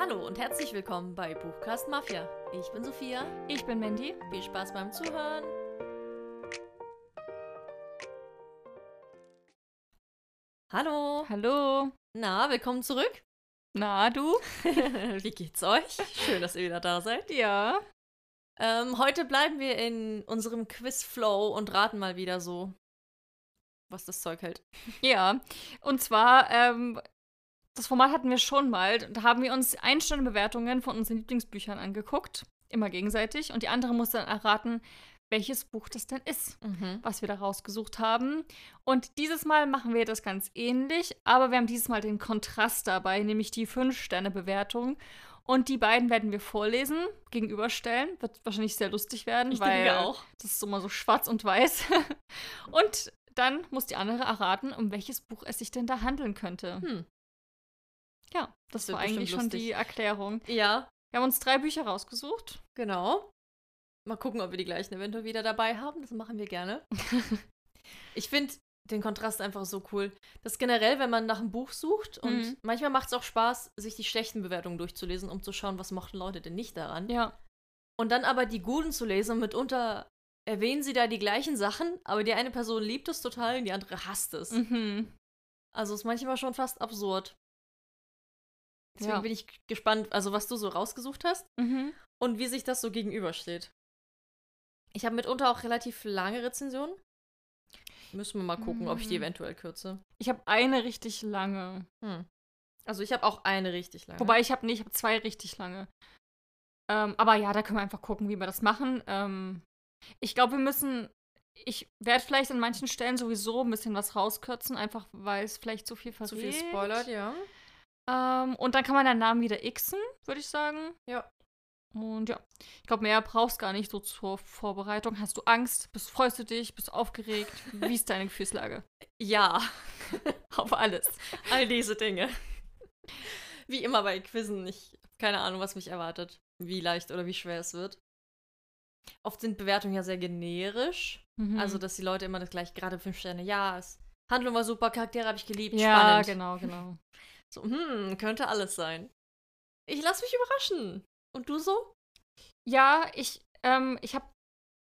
Hallo und herzlich willkommen bei Buchcast Mafia. Ich bin Sophia. Ich bin Mandy. Viel Spaß beim Zuhören. Hallo. Hallo. Na, willkommen zurück. Na, du? Wie geht's euch? Schön, dass ihr wieder da seid. Ja. Ähm, heute bleiben wir in unserem Quiz-Flow und raten mal wieder so, was das Zeug hält. Ja. Und zwar, ähm, das Format hatten wir schon mal. Da haben wir uns Einsterne-Bewertungen von unseren Lieblingsbüchern angeguckt. Immer gegenseitig. Und die andere musste dann erraten, welches Buch das denn ist, Mhm. was wir da rausgesucht haben. Und dieses Mal machen wir das ganz ähnlich, aber wir haben dieses Mal den Kontrast dabei, nämlich die 5-Sterne-Bewertung. Und die beiden werden wir vorlesen, gegenüberstellen. Wird wahrscheinlich sehr lustig werden, Ich weil denke auch. das ist immer so schwarz und weiß. und dann muss die andere erraten, um welches Buch es sich denn da handeln könnte. Hm. Ja, das, Das war eigentlich schon die Erklärung. Ja, Wir haben uns drei Bücher rausgesucht. genau. Mal gucken, ob wir die gleichen eventuell wieder dabei haben. Das machen wir gerne. ich finde den Kontrast einfach so cool. Das generell, wenn man nach einem Buch sucht und Mhm. manchmal macht es auch Spaß, sich die schlechten Bewertungen durchzulesen, um zu schauen, was mochten Leute denn nicht daran. Ja. Und dann aber die guten zu lesen und mitunter erwähnen sie da die gleichen Sachen, aber die eine Person liebt es total und die andere hasst es. Mhm. Also ist manchmal schon fast absurd. Deswegen Ja. bin ich gespannt, also was du so rausgesucht hast Mhm. und wie sich das so gegenübersteht. Ich habe mitunter auch relativ lange Rezensionen. Müssen wir mal gucken, ob ich die Mm. eventuell kürze. Ich habe eine richtig lange. Hm. Also ich habe auch eine richtig lange. Wobei ich habe nee, ich habe zwei richtig lange. Ähm, aber ja, da können wir einfach gucken, wie wir das machen. Ähm, ich glaube, wir müssen. Ich werde vielleicht an manchen Stellen sowieso ein bisschen was rauskürzen, einfach weil es vielleicht zu viel verrät. zu viel spoilert, ja. Ähm, und dann kann man den Namen wieder xen, würde ich sagen. Ja. Und ja, ich glaube, mehr brauchst gar nicht so zur Vorbereitung. Hast du Angst? Bist, freust du dich? Bist du aufgeregt? Wie ist deine Gefühlslage? Ja, Auf alles. all diese Dinge. Wie immer bei Quizzen, ich habe keine Ahnung, was mich erwartet. Wie leicht oder wie schwer es wird. Oft sind Bewertungen ja sehr generisch. Mhm. Also, dass die Leute immer das gleich, gerade fünf Sterne, ja, es, Handlung war super, Charaktere habe ich geliebt, ja, spannend. genau, genau. So, hm, könnte alles sein. Ich lass mich überraschen. Und du so? Ja, ich, ähm, ich habe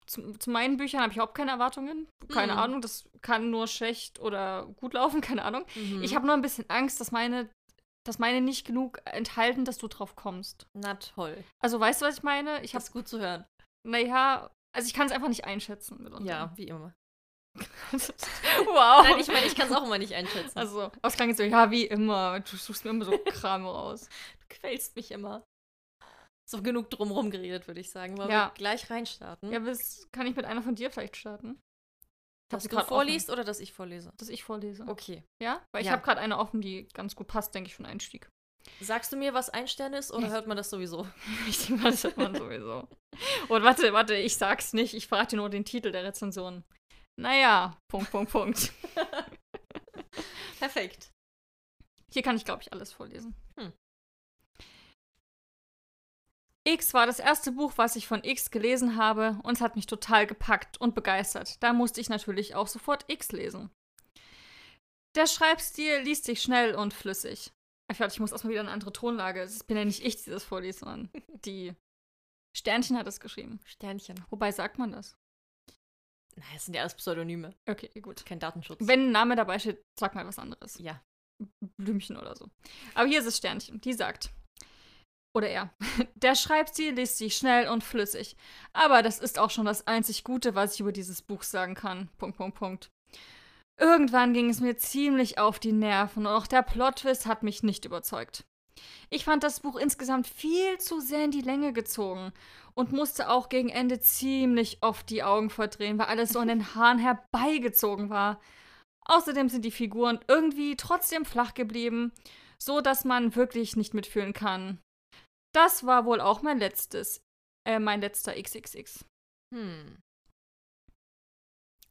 zu, zu meinen Büchern habe ich überhaupt keine Erwartungen. Keine Hm. Ahnung, das kann nur schlecht oder gut laufen, keine Ahnung. Mhm. Ich habe nur ein bisschen Angst, dass meine, dass meine nicht genug enthalten, dass du drauf kommst. Na toll. Also weißt du, was ich meine? Ich Das habe, ist gut zu hören. naja, also ich kann es einfach nicht einschätzen. Mitunter. Ja, wie immer. wow. Nein, ich meine, ich kann es auch immer nicht einschätzen. Also, aber es klang jetzt so, ja, wie immer. Du suchst mir immer so Kram raus. du quälst mich immer. So genug drumherum geredet, würde ich sagen. Wollen Ja. wir gleich reinstarten? Ja, bis, kann ich mit einer von dir vielleicht starten? Ich dass du vorliest oder dass ich vorlese? Offen, dass ich vorlese. Okay. Ja? Weil ich Ja. habe gerade eine offen, die ganz gut passt, denke ich, für einen Einstieg. Sagst du mir, was ein Stern ist oder Ich- hört man das sowieso? Ich denke mal, das hört man sowieso. Und warte, warte, ich sag's nicht. Ich verrate dir nur den Titel der Rezension. Naja, Punkt, Punkt, Punkt. Perfekt. Hier kann ich, glaube ich, alles vorlesen. Hm. X war das erste Buch, was ich von X gelesen habe und es hat mich total gepackt und begeistert. Da musste ich natürlich auch sofort X lesen. Der Schreibstil liest sich schnell und flüssig. Ich dachte, ich muss erstmal wieder eine andere Tonlage. Es bin ja nicht ich, die das vorliest, sondern die Sternchen hat es geschrieben. Sternchen. Wobei sagt man das? Naja, es sind ja alles Pseudonyme. Okay, gut. Kein Datenschutz. Wenn ein Name dabei steht, sag mal was anderes. ja. Blümchen oder so. Aber hier ist es Sternchen. Die sagt. Oder er. Der Schreibstil liest sich schnell und flüssig. Aber das ist auch schon das einzig Gute, was ich über dieses Buch sagen kann. Punkt, Punkt, Punkt. Irgendwann ging es mir ziemlich auf die Nerven und auch der Plot-Twist hat mich nicht überzeugt. Ich fand das Buch insgesamt viel zu sehr in die Länge gezogen und musste auch gegen Ende ziemlich oft die Augen verdrehen, weil alles so an den Haaren herbeigezogen war. Außerdem sind die Figuren irgendwie trotzdem flach geblieben, so dass man wirklich nicht mitfühlen kann. Das war wohl auch mein letztes, äh, mein letzter XXX. Hm.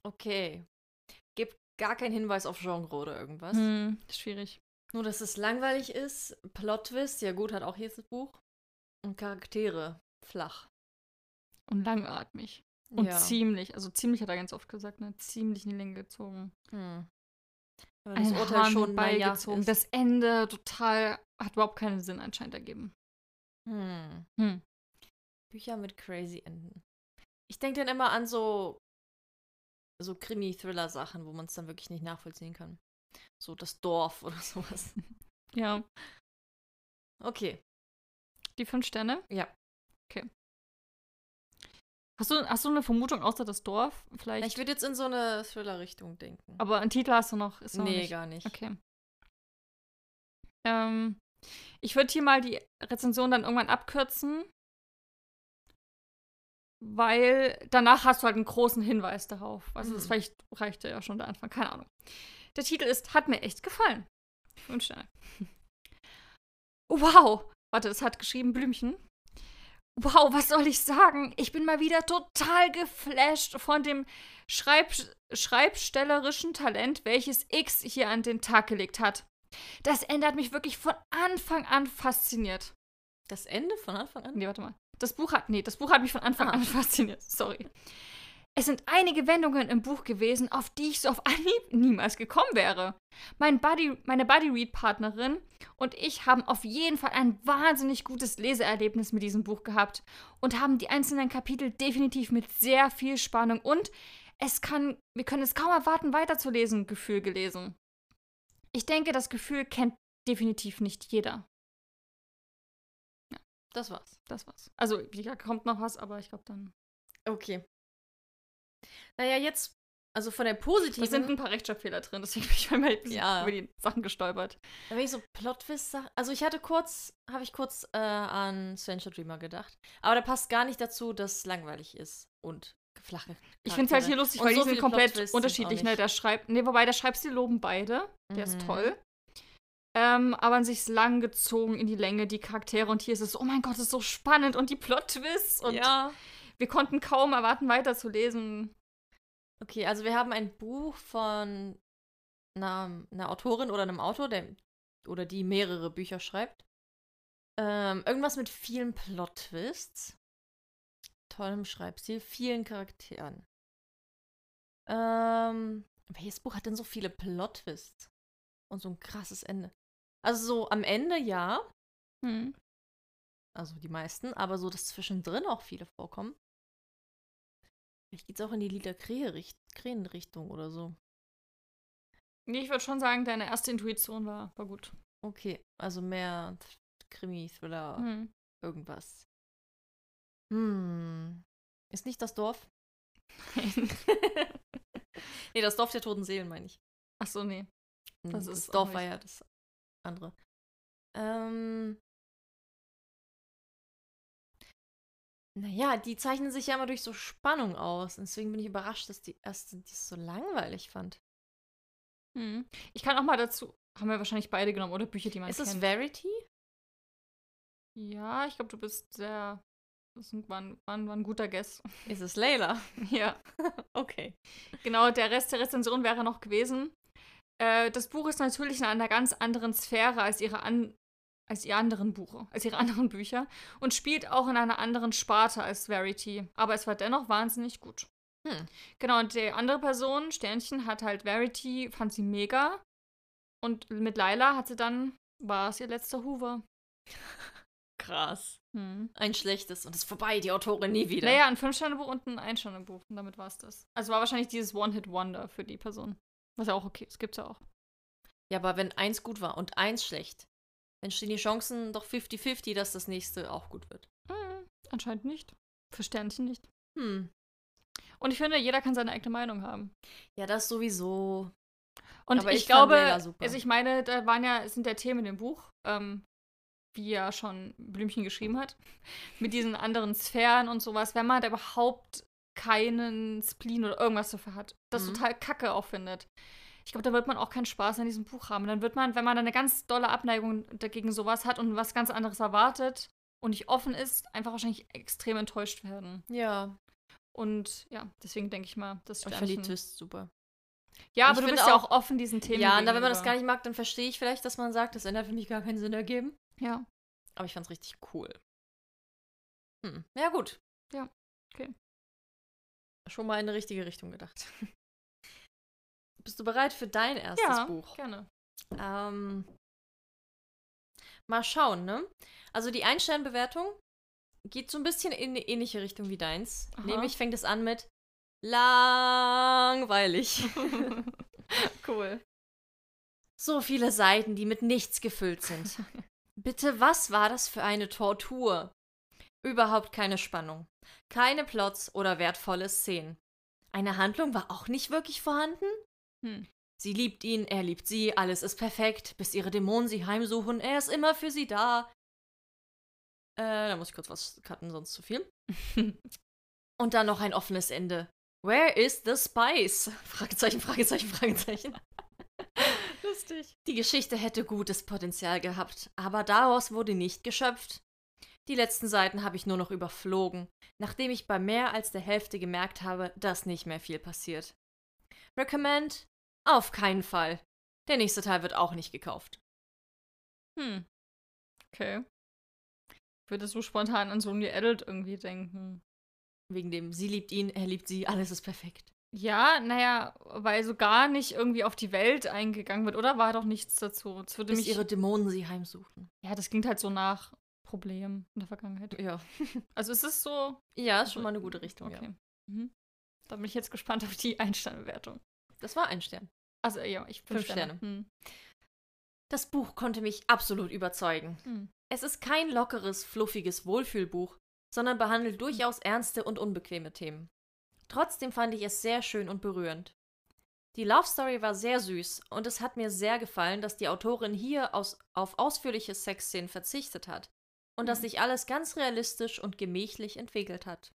Okay. Gibt gar keinen Hinweis auf Genre oder irgendwas. Hm, schwierig. Nur, dass es langweilig ist. Plot-Twist, ja gut, hat auch hier das Buch. Und Charaktere, flach. Und langatmig. Und ja. ziemlich, also ziemlich hat er ganz oft gesagt, ne? Ziemlich in die Länge gezogen. Hm. Ein das Urteil Hahn schon beigezogen. Das Ende total hat überhaupt keinen Sinn anscheinend ergeben. Hm. Hm. Bücher mit crazy Enden. Ich denke dann immer an so, so Krimi-Thriller-Sachen, wo man es dann wirklich nicht nachvollziehen kann. So das Dorf oder sowas. Ja. Okay. Die fünf Sterne? Ja. Okay. Hast du, hast du eine Vermutung außer das Dorf? Vielleicht. Ich würde jetzt in so eine Thriller-Richtung denken. aber einen Titel hast du noch? Ist noch nee, nicht. gar nicht. Okay. Ähm, ich würde hier mal die Rezension dann irgendwann abkürzen, weil danach hast du halt einen großen Hinweis darauf. Also das Mhm. vielleicht reichte ja schon der Anfang, keine Ahnung. Der Titel ist Hat mir echt gefallen. Fünf Sterne. Wow! Warte, das hat geschrieben Blümchen. Wow, was soll ich sagen? Ich bin mal wieder total geflasht von dem Schreib schreibstellerischen Talent, welches X hier an den Tag gelegt hat. Das Ende hat mich wirklich von Anfang an fasziniert. Das Ende von Anfang an? Nee, warte mal. Das Buch hat, nee, das Buch hat mich von Anfang Ah. an fasziniert. Sorry. Es sind einige Wendungen im Buch gewesen, auf die ich so auf Anhieb niemals gekommen wäre. Mein Buddy, meine Buddy-Read-Partnerin und ich haben auf jeden Fall ein wahnsinnig gutes Leseerlebnis mit diesem Buch gehabt und haben die einzelnen Kapitel definitiv mit sehr viel Spannung und es kann, wir können es kaum erwarten, weiterzulesen, Gefühl gelesen. Ich denke, das Gefühl kennt definitiv nicht jeder. Das war's. Das war's. Also, wie gesagt, kommt noch was, aber ich glaube dann. Okay. Naja, jetzt, also von der positiven. Da sind ein paar Rechtschreibfehler drin, deswegen bin ich einmal Ja. über die Sachen gestolpert. Da bin ich so Plot-Twist Sachen. Also ich hatte kurz, habe ich kurz äh, an Stranger Dreamer gedacht. Aber da passt gar nicht dazu, dass es langweilig ist und flache. Ich finde es halt hier lustig, Und weil so die sind komplett unterschiedlich. Ne? Der schreibt, nee, wobei der Schreibstil loben beide. Der ist Mhm. toll. Ähm, aber an sich ist lang gezogen in die Länge, die Charaktere. Und hier ist es, oh mein Gott, ist so spannend. Und die Plot-Twists. Und ja. Wir konnten kaum erwarten, weiterzulesen. Okay, also wir haben ein Buch von einer, einer Autorin oder einem Autor, der oder die mehrere Bücher schreibt. Ähm, irgendwas mit vielen Plot-Twists. Tollem Schreibstil, vielen Charakteren. Ähm, welches Buch hat denn so viele Plot-Twists? Und so ein krasses Ende. Also so am Ende ja, Hm. also die meisten, aber so, dass zwischendrin auch viele vorkommen. Vielleicht geht's auch in die Lila Krähen-Richtung oder so. Nee, ich würde schon sagen, deine erste Intuition war, war gut. Okay, also mehr Krimi, Thriller, Hm. irgendwas. Hm. Ist nicht das Dorf? nee, das Dorf der toten Seelen, meine ich. Ach so, nee. Hm, Das Das, ist Dorf war ja das andere. Ähm. Naja, die zeichnen sich ja immer durch so Spannung aus. Deswegen bin ich überrascht, dass die erste die so langweilig fand. Hm. Ich kann auch mal dazu. Haben wir wahrscheinlich beide genommen, oder Bücher, die man Ist es kennt. Verity? Ja, ich glaube, du bist sehr. Das ist ein- war, ein, war, ein, war ein guter Guess. Ist es Layla? ja. Okay. Genau, der Rest der Rezension wäre noch gewesen. Äh, das Buch ist natürlich in einer ganz anderen Sphäre als ihre, an, als ihre anderen Buche, als ihre anderen Bücher und spielt auch in einer anderen Sparte als Verity. Aber es war dennoch wahnsinnig gut. Hm. Genau, und die andere Person, Sternchen, hat halt Verity, fand sie mega. Und mit Laila hat sie dann, war es ihr letzter Hoover. Krass. Hm. Ein schlechtes und ist vorbei, die Autorin nie wieder. Naja, ein Fünf-Sterne-Buch und ein Ein-Sterne-Buch. Und damit war es das. Also war wahrscheinlich dieses One-Hit-Wonder für die Person. Was ja auch okay ist. Gibt's ja auch. Ja, aber wenn eins gut war und eins schlecht, dann stehen die Chancen doch 50-50, dass das nächste auch gut wird. Hm, anscheinend nicht. Für Sternchen nicht. Hm. Und ich finde, jeder kann seine eigene Meinung haben. Ja, das sowieso. Und Aber ich, ich glaube, also ich meine, da waren ja, es sind ja Themen dem Buch, ähm, wie ja schon Blümchen geschrieben hat, mit diesen anderen Sphären und sowas, wenn man da überhaupt keinen Spleen oder irgendwas dafür hat, das Mhm. total kacke auch findet. Ich glaube, da wird man auch keinen Spaß an diesem Buch haben. Dann wird man, wenn man eine ganz dolle Abneigung dagegen sowas hat und was ganz anderes erwartet und nicht offen ist, einfach wahrscheinlich extrem enttäuscht werden. Ja, Und ja, deswegen denke ich mal, das ich finde die Sternchen. Super. Ja, aber du bist ja auch- auch offen diesen Themen. ja, und wenn man das gar nicht mag, dann verstehe ich vielleicht, dass man sagt, das Ende hat für mich gar keinen Sinn ergeben. Ja. Aber ich fand's richtig cool. Hm. Ja, gut. Ja, okay. Schon mal in eine richtige Richtung gedacht. Bist du bereit für dein erstes Ja, Buch? gerne. Ähm, Mal schauen, ne? Also die Einsternbewertung geht so ein bisschen in eine ähnliche Richtung wie deins. Aha. Nämlich fängt es an mit langweilig. cool. so viele Seiten, die mit nichts gefüllt sind. Bitte, was war das für eine Tortur? Überhaupt keine Spannung. Keine Plots oder wertvolle Szenen. Eine Handlung war auch nicht wirklich vorhanden? Hm. Sie liebt ihn, er liebt sie, alles ist perfekt, bis ihre Dämonen sie heimsuchen, er ist immer für sie da. Äh, da muss ich kurz was cutten, sonst zu viel. Und dann noch ein offenes Ende. Where is the spice? Fragezeichen, Fragezeichen, Fragezeichen. Lustig. Die Geschichte hätte gutes Potenzial gehabt, aber daraus wurde nicht geschöpft. Die letzten Seiten habe ich nur noch überflogen, nachdem ich bei mehr als der Hälfte gemerkt habe, dass nicht mehr viel passiert. Recommend? Auf keinen Fall. Der nächste Teil wird auch nicht gekauft. Hm. Okay. Würdest du spontan an so New Adult irgendwie denken? Wegen dem, sie liebt ihn, er liebt sie, alles ist perfekt. Ja, naja, weil so gar nicht irgendwie auf die Welt eingegangen wird, oder? War doch nichts dazu. Es würde Bis mich. ihre Dämonen sie heimsuchen. ja, das klingt halt so nach Problemen in der Vergangenheit. Ja. Also ist es so. Ja, ist schon mal eine gute Richtung, Okay. ja. Mhm. Da bin ich jetzt gespannt auf die Einsternbewertung. Das war ein Stern. Also ja, ich Fünf fünf Sterne. Sterne. Hm. Das Buch konnte mich absolut überzeugen. Hm. Es ist kein lockeres, fluffiges Wohlfühlbuch, sondern behandelt durchaus ernste und unbequeme Themen. Trotzdem fand ich es sehr schön und berührend. Die Love Story war sehr süß und es hat mir sehr gefallen, dass die Autorin hier aus, auf ausführliche Sexszenen verzichtet hat und dass Mhm. sich alles ganz realistisch und gemächlich entwickelt hat.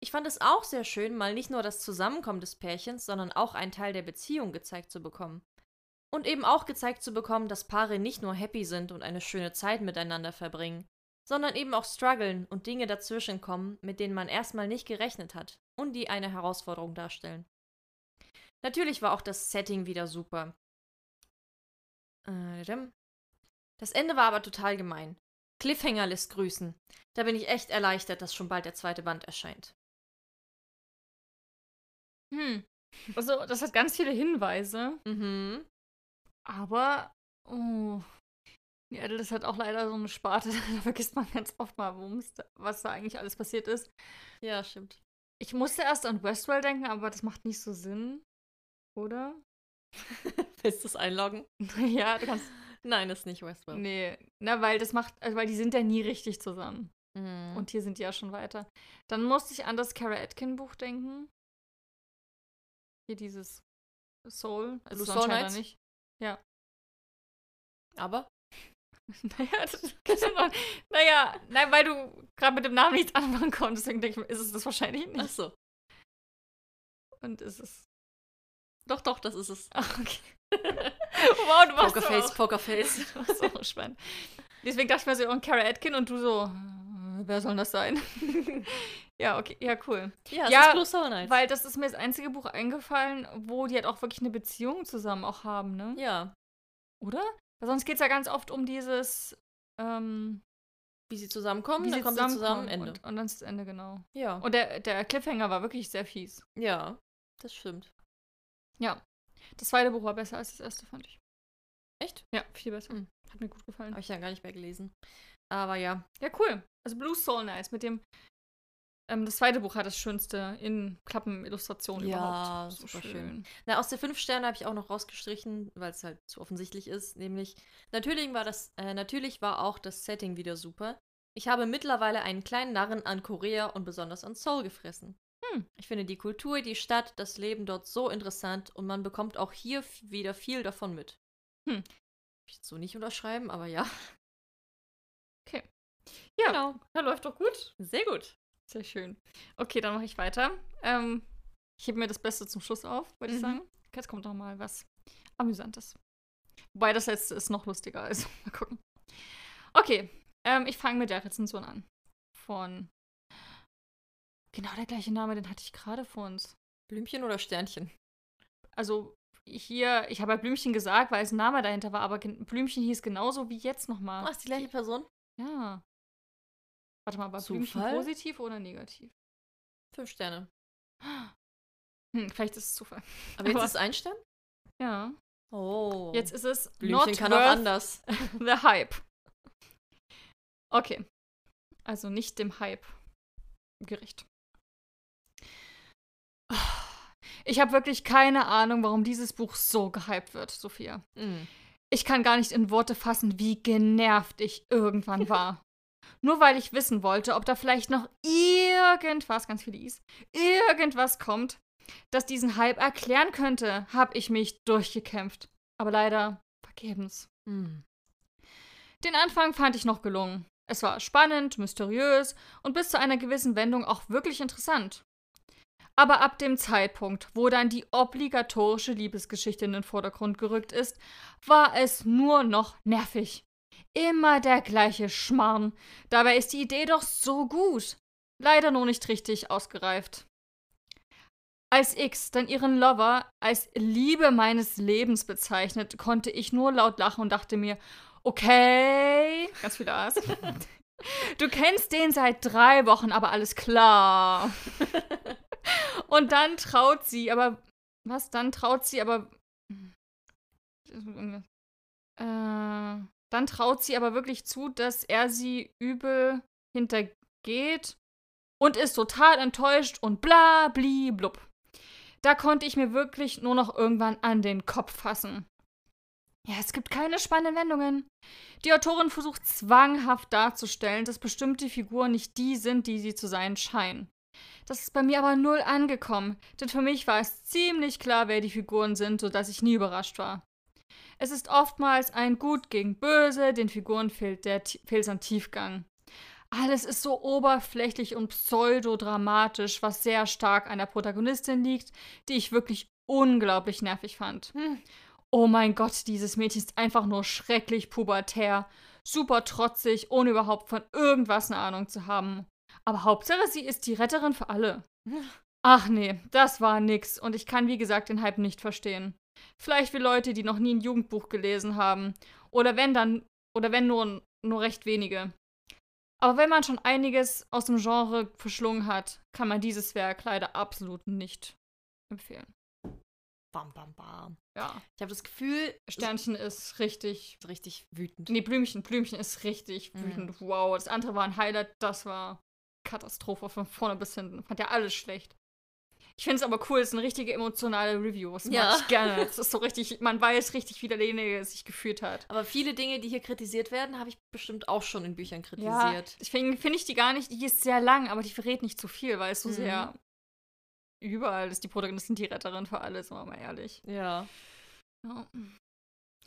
Ich fand es auch sehr schön, mal nicht nur das Zusammenkommen des Pärchens, sondern auch einen Teil der Beziehung gezeigt zu bekommen. Und eben auch gezeigt zu bekommen, dass Paare nicht nur happy sind und eine schöne Zeit miteinander verbringen, sondern eben auch strugglen und Dinge dazwischen kommen, mit denen man erstmal nicht gerechnet hat und die eine Herausforderung darstellen. Natürlich war auch das Setting wieder super. Äh, dadam. Das Ende war aber total gemein. Cliffhanger lässt grüßen. Da bin ich echt erleichtert, dass schon bald der zweite Band erscheint. Hm. Also, das hat ganz viele Hinweise, Mhm. aber. Oh. Die Adult ist halt auch leider so eine Sparte. Da vergisst man ganz oft mal, was da eigentlich alles passiert ist. Ja, stimmt. Ich musste erst an Westworld denken, aber das macht nicht so Sinn. Oder? Willst du es einloggen? ja, du kannst. Nein, ist nicht Westworld. Nee. Na, weil das macht. Also, weil die sind ja nie richtig zusammen. Mhm. Und hier sind die ja schon weiter. Dann musste ich an das Kara Atkin Buch denken. Hier dieses Soul. Also Blue so Soul Knights? nicht. Ja. aber? naja, das noch, naja, nein, weil du gerade mit dem Namen nichts anfangen konntest, deswegen denke ich ist es das wahrscheinlich nicht. Ach so. Und ist es. Doch, doch, das ist es. Ach, okay. wow, du machst Pokerface, so, Pokerface. du machst so spannend. Deswegen dachte ich mir so, und Kara Atkin und du so, wer soll das sein? ja, okay, ja, cool. Ja, Ja, Blue Soul Knights. Weil das ist mir das einzige Buch eingefallen, wo die halt auch wirklich eine Beziehung zusammen auch haben, ne? ja, Oder? Weil sonst geht es ja ganz oft um dieses, ähm, wie sie zusammenkommen, wie dann sie kommen sie zusammen, Ende. Und, und dann ist das Ende, genau. ja. Und der, der Cliffhanger war wirklich sehr fies. ja, das stimmt. Ja. Das zweite Buch war besser als das erste, fand ich. Echt? Ja, viel besser. Hm. Hat mir gut gefallen. Habe ich ja gar nicht mehr gelesen. Aber ja. Ja, cool. Also Blue Soul Knights mit dem. Ähm, das zweite Buch hat das schönste in Klappenillustration Ja, überhaupt. super schön. Na, aus der fünf Sterne habe ich auch noch rausgestrichen, weil es halt zu offensichtlich ist. Nämlich, natürlich war das, äh, natürlich war auch das Setting wieder super. Ich habe mittlerweile einen kleinen Narren an Korea und besonders an Seoul gefressen. Hm. Ich finde die Kultur, die Stadt, das Leben dort so interessant und man bekommt auch hier wieder viel davon mit. Hm. Ich so nicht unterschreiben, aber ja. Ja, Genau. ja, läuft doch gut. Sehr gut. Sehr schön. Okay, dann mache ich weiter. Ähm, ich hebe mir das Beste zum Schluss auf, würde ich Mhm. sagen. Jetzt kommt noch mal was Amüsantes. Wobei das letzte ist noch lustiger, also mal gucken. Okay, ähm, ich fange mit der Rezension an. Von genau der gleiche Name, den hatte ich gerade vor uns. Blümchen oder Sternchen? Also hier, ich habe ja Blümchen gesagt, weil es ein Name dahinter war, aber Blümchen hieß genauso wie jetzt nochmal. Ach, ist die gleiche Person? Ja. Warte mal, war Blümchen positiv oder negativ? Fünf Sterne. Hm, vielleicht ist es Zufall. Aber jetzt Aber- ist es ein Stern? Ja. Oh. Jetzt ist es Blümchen not kann auch anders. the hype. Okay. Also nicht dem Hype gerecht. Ich habe wirklich keine Ahnung, warum dieses Buch so gehypt wird, Sophia. Mhm. Ich kann gar nicht in Worte fassen, wie genervt ich irgendwann war. Nur weil ich wissen wollte, ob da vielleicht noch irgendwas, ganz viele Is, irgendwas kommt, das diesen Hype erklären könnte, habe ich mich durchgekämpft. Aber leider vergebens. Mhm. Den Anfang fand ich noch gelungen. Es war spannend, mysteriös und bis zu einer gewissen Wendung auch wirklich interessant. Aber ab dem Zeitpunkt, wo dann die obligatorische Liebesgeschichte in den Vordergrund gerückt ist, war es nur noch nervig. Immer der gleiche Schmarrn. Dabei ist die Idee doch so gut. Leider nur nicht richtig ausgereift. Als X dann ihren Lover als Liebe meines Lebens bezeichnet, konnte ich nur laut lachen und dachte mir, okay, ganz viel A's. Du kennst den seit drei Wochen, aber alles klar. Und dann traut sie, aber. Was? Dann traut sie aber. Äh, dann traut sie aber wirklich zu, dass er sie übel hintergeht und ist total enttäuscht und bla bli blub. Da konnte ich mir wirklich nur noch irgendwann an den Kopf fassen. Ja, es gibt keine spannenden Wendungen. Die Autorin versucht zwanghaft darzustellen, dass bestimmte Figuren nicht die sind, die sie zu sein scheinen. Das ist bei mir aber null angekommen, denn für mich war es ziemlich klar, wer die Figuren sind, sodass ich nie überrascht war. Es ist oftmals ein Gut gegen Böse, den Figuren fehlt der fehlt an Tiefgang. Alles ist so oberflächlich und pseudodramatisch, was sehr stark an der Protagonistin liegt, die ich wirklich unglaublich nervig fand. Hm. Oh mein Gott, dieses Mädchen ist einfach nur schrecklich pubertär, super trotzig, ohne überhaupt von irgendwas eine Ahnung zu haben. Aber Hauptsache, sie ist die Retterin für alle. Ach nee, das war nix und ich kann wie gesagt den Hype nicht verstehen. Vielleicht für Leute, die noch nie ein Jugendbuch gelesen haben. Oder wenn dann, oder wenn nur, nur recht wenige. Aber wenn man schon einiges aus dem Genre verschlungen hat, kann man dieses Werk leider absolut nicht empfehlen. Bam, bam, bam. Ja. Ich habe das Gefühl, Sternchen ist richtig. ist richtig wütend. Nee, Blümchen. Blümchen ist richtig Mhm. wütend. Wow. Das andere war ein Highlight. Das war Katastrophe von vorne bis hinten. Fand ja alles schlecht. Ich finde es aber cool, es ist eine richtige emotionale Review. Das mag Ja. ich gerne. Es ist so richtig, man weiß richtig, wie derjenige sich gefühlt hat. Aber viele Dinge, die hier kritisiert werden, habe ich bestimmt auch schon in Büchern Ja, kritisiert. deswegen finde ich die gar nicht, die ist sehr lang, aber die verrät nicht zu viel, weil es so Mhm. sehr überall ist die Protagonistin die Retterin für alles, sind wir mal ehrlich. Ja. Ja.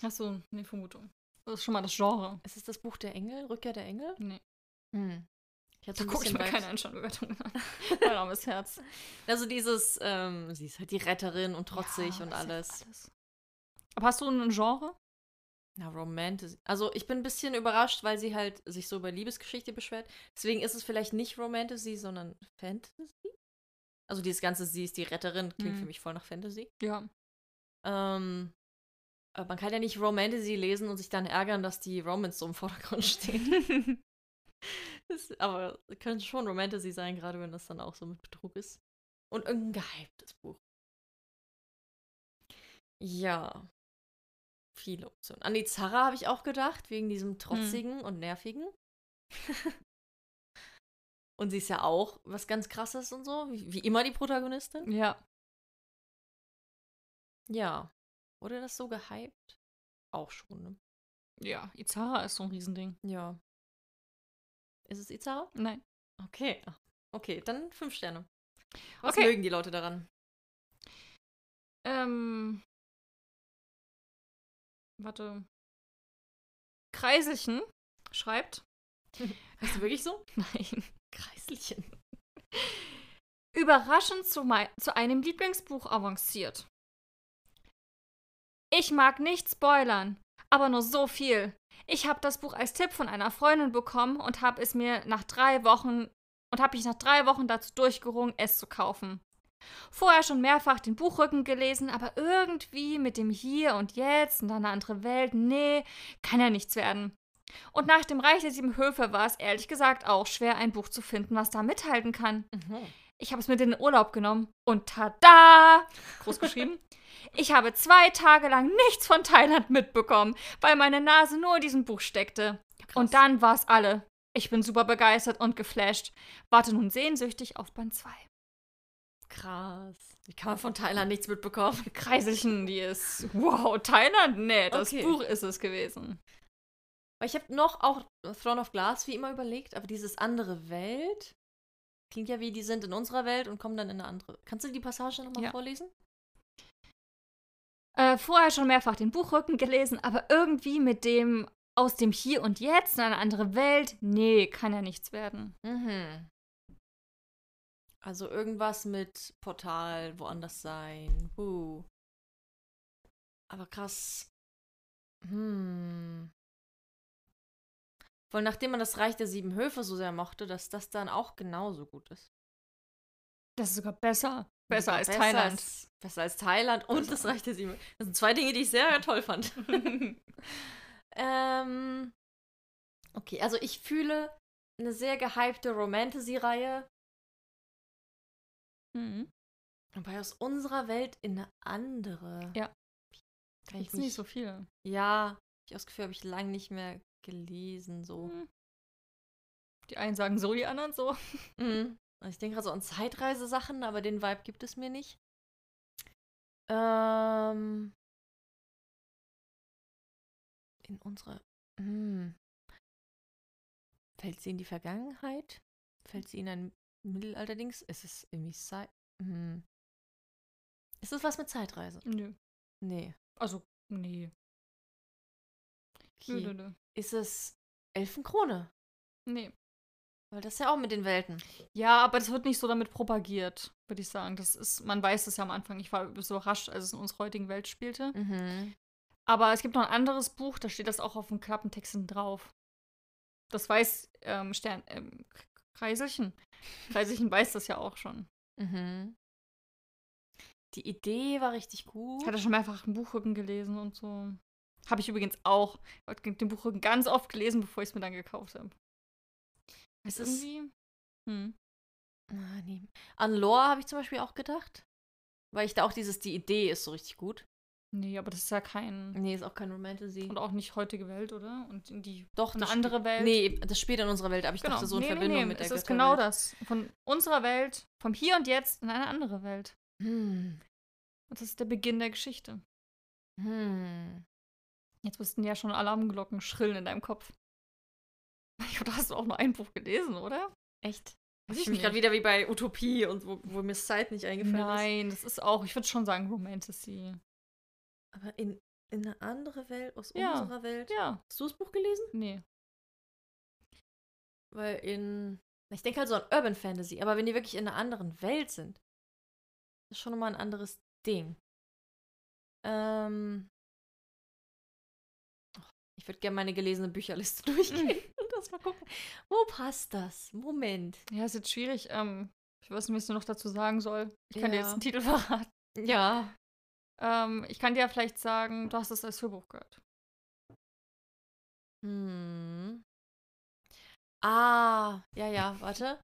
Hast du eine Vermutung? Das ist schon mal das Genre. Ist es das Buch der Engel? Rückkehr der Engel? Nee. Hm. Da gucke ich mir keine Einschaltbewertungen an. mein armes Herz. Also dieses, ähm, sie ist halt die Retterin und trotzig Ja, und alles. alles. Aber hast du ein Genre? Na, Romantic. Also ich bin ein bisschen überrascht, weil sie halt sich so über Liebesgeschichte beschwert. Deswegen ist es vielleicht nicht Romantasy, sondern Fantasy. Also dieses ganze, sie ist die Retterin, klingt Mhm. für mich voll nach Fantasy. Ja. Ähm, aber man kann ja nicht Romantasy lesen und sich dann ärgern, dass die Romans so im Vordergrund stehen. Das, aber könnte schon Romantasy sein, gerade wenn das dann auch so mit Betrug ist. Und irgendein gehyptes Buch. Ja. Viele Optionen. An die Zara habe ich auch gedacht, wegen diesem trotzigen und nervigen. und sie ist ja auch was ganz krasses und so, wie, wie immer die Protagonistin. ja. Ja. Wurde das so gehypt? Auch schon, ne? Ja, Izara ist so ein Riesending. Ja. Ist es Izara? Nein. Okay. Ach, Okay, dann fünf Sterne. Was Okay. mögen die Leute daran? Ähm. Warte. Kreiselchen schreibt. Hast du wirklich so? Nein. Kreiselchen. Überraschend zu, zu einem Lieblingsbuch avanciert. Ich mag nicht spoilern, aber nur so viel. Ich habe das Buch als Tipp von einer Freundin bekommen und habe es mir nach drei Wochen und habe mich nach drei Wochen dazu durchgerungen, es zu kaufen. Vorher schon mehrfach den Buchrücken gelesen, aber irgendwie mit dem Hier und Jetzt und eine andere Welt, nee, kann ja nichts werden. Und nach dem Reich der sieben Höfe war es ehrlich gesagt auch schwer, ein Buch zu finden, was da mithalten kann. Mhm. Ich habe es mit in den Urlaub genommen und tada! Groß geschrieben. Ich habe zwei Tage lang nichts von Thailand mitbekommen, weil meine Nase nur in diesem Buch steckte. Und dann war es alle. Ich bin super begeistert und geflasht. Warte nun sehnsüchtig auf Band 2. Krass. Wie kann man von Thailand nichts mitbekommen? Kreiselchen, die ist. Wow, Thailand? Nee, das Okay. Buch ist es gewesen. Ich habe noch auch Throne of Glass wie immer überlegt, aber dieses andere Welt klingt ja wie, die sind in unserer Welt und kommen dann in eine andere. Kannst du die Passage nochmal Ja. vorlesen? Äh, vorher schon mehrfach den Buchrücken gelesen, aber irgendwie mit dem aus dem Hier und Jetzt in eine andere Welt, nee, kann ja nichts werden. Mhm. Also irgendwas mit Portal, woanders sein. Uh. Aber krass. Hm. Weil nachdem man das Reich der sieben Höfe so sehr mochte, dass das dann auch genauso gut ist. Das ist sogar besser. Besser als Thailand. Als, besser als Thailand und das Reich der sieben Höfe. Das sind zwei Dinge, die ich sehr toll fand. ähm. Okay, also ich fühle eine sehr gehypte Romantasy-Reihe, mhm. aber aus unserer Welt in eine andere. Ja. Kann ich nicht nicht so viel. Ja, ich habe das Gefühl, habe ich lange nicht mehr gelesen, so. Hm. Die einen sagen so, die anderen so. Mhm. Ich denke gerade so an Zeitreisesachen, aber den Vibe gibt es mir nicht. Ähm. In unserer. Hm. Fällt sie in die Vergangenheit? Fällt sie in ein Mittelalterdings? Ist es irgendwie Zeit? Hm. Ist es was mit Zeitreise? Nö. Nee. Also, nee. Nö, Okay. nö, nö. Ist es Elfenkrone? Nee. Weil das ist ja auch mit den Welten. Ja, aber das wird nicht so damit propagiert, würde ich sagen. Das ist, man weiß es ja am Anfang. Ich war bisschen überrascht, als es in unserer heutigen Welt spielte. Mhm. Aber es gibt noch ein anderes Buch, da steht das auch auf dem Klappentext hinten drauf. Das weiß ähm, Stern, ähm, Kreiselchen. Kreiselchen weiß das ja auch schon. Mhm. Die Idee war richtig gut. Ich hatte schon mehrfach einen Buchrücken gelesen und so. Habe ich übrigens auch. Ich habe den Buchrücken ganz oft gelesen, bevor ich es mir dann gekauft habe. Es Ist irgendwie. Hm. Ah, nee. An Lore habe ich zum Beispiel auch gedacht. Weil ich da auch dieses, die Idee ist so richtig gut. Nee, aber das ist ja kein. Nee, ist auch kein Romantasy. Und auch nicht heutige Welt, oder? Und in die. Doch, eine das andere Welt. Nee, das spielt in unserer Welt, aber ich Genau. dachte so in nee, Verbindung nee, nee. mit der Es ist genau das. Von unserer Welt, vom Hier und Jetzt in eine andere Welt. Hm. Und das ist der Beginn der Geschichte. Hm. Jetzt müssten ja schon Alarmglocken schrillen in deinem Kopf. Ich glaube, da hast du auch nur ein Buch gelesen, oder? Echt? Weiß Ich ich mich gerade wieder wie bei Utopie und wo, wo mir Zeit nicht eingefallen ist. Nein, das ist auch, ich würde schon sagen, Romantasy. Aber in, in eine andere Welt, aus Ja. unserer Welt. Ja, Hast du das Buch gelesen? nee. Weil in. Ich denke halt so an Urban Fantasy, aber wenn die wirklich in einer anderen Welt sind, ist schon nochmal ein anderes Ding. Ähm. Oh, Ich würde gerne meine gelesene Bücherliste durchgehen das mal gucken. Wo passt das? Moment. Ja, ist jetzt schwierig. Ähm, ich weiß nicht, was ich noch dazu sagen soll. Ich kann dir Ja. jetzt einen Titel verraten. Ja. Ähm, ich kann dir vielleicht sagen, du hast es als Hörbuch gehört. Hm. Ah, ja, ja, warte.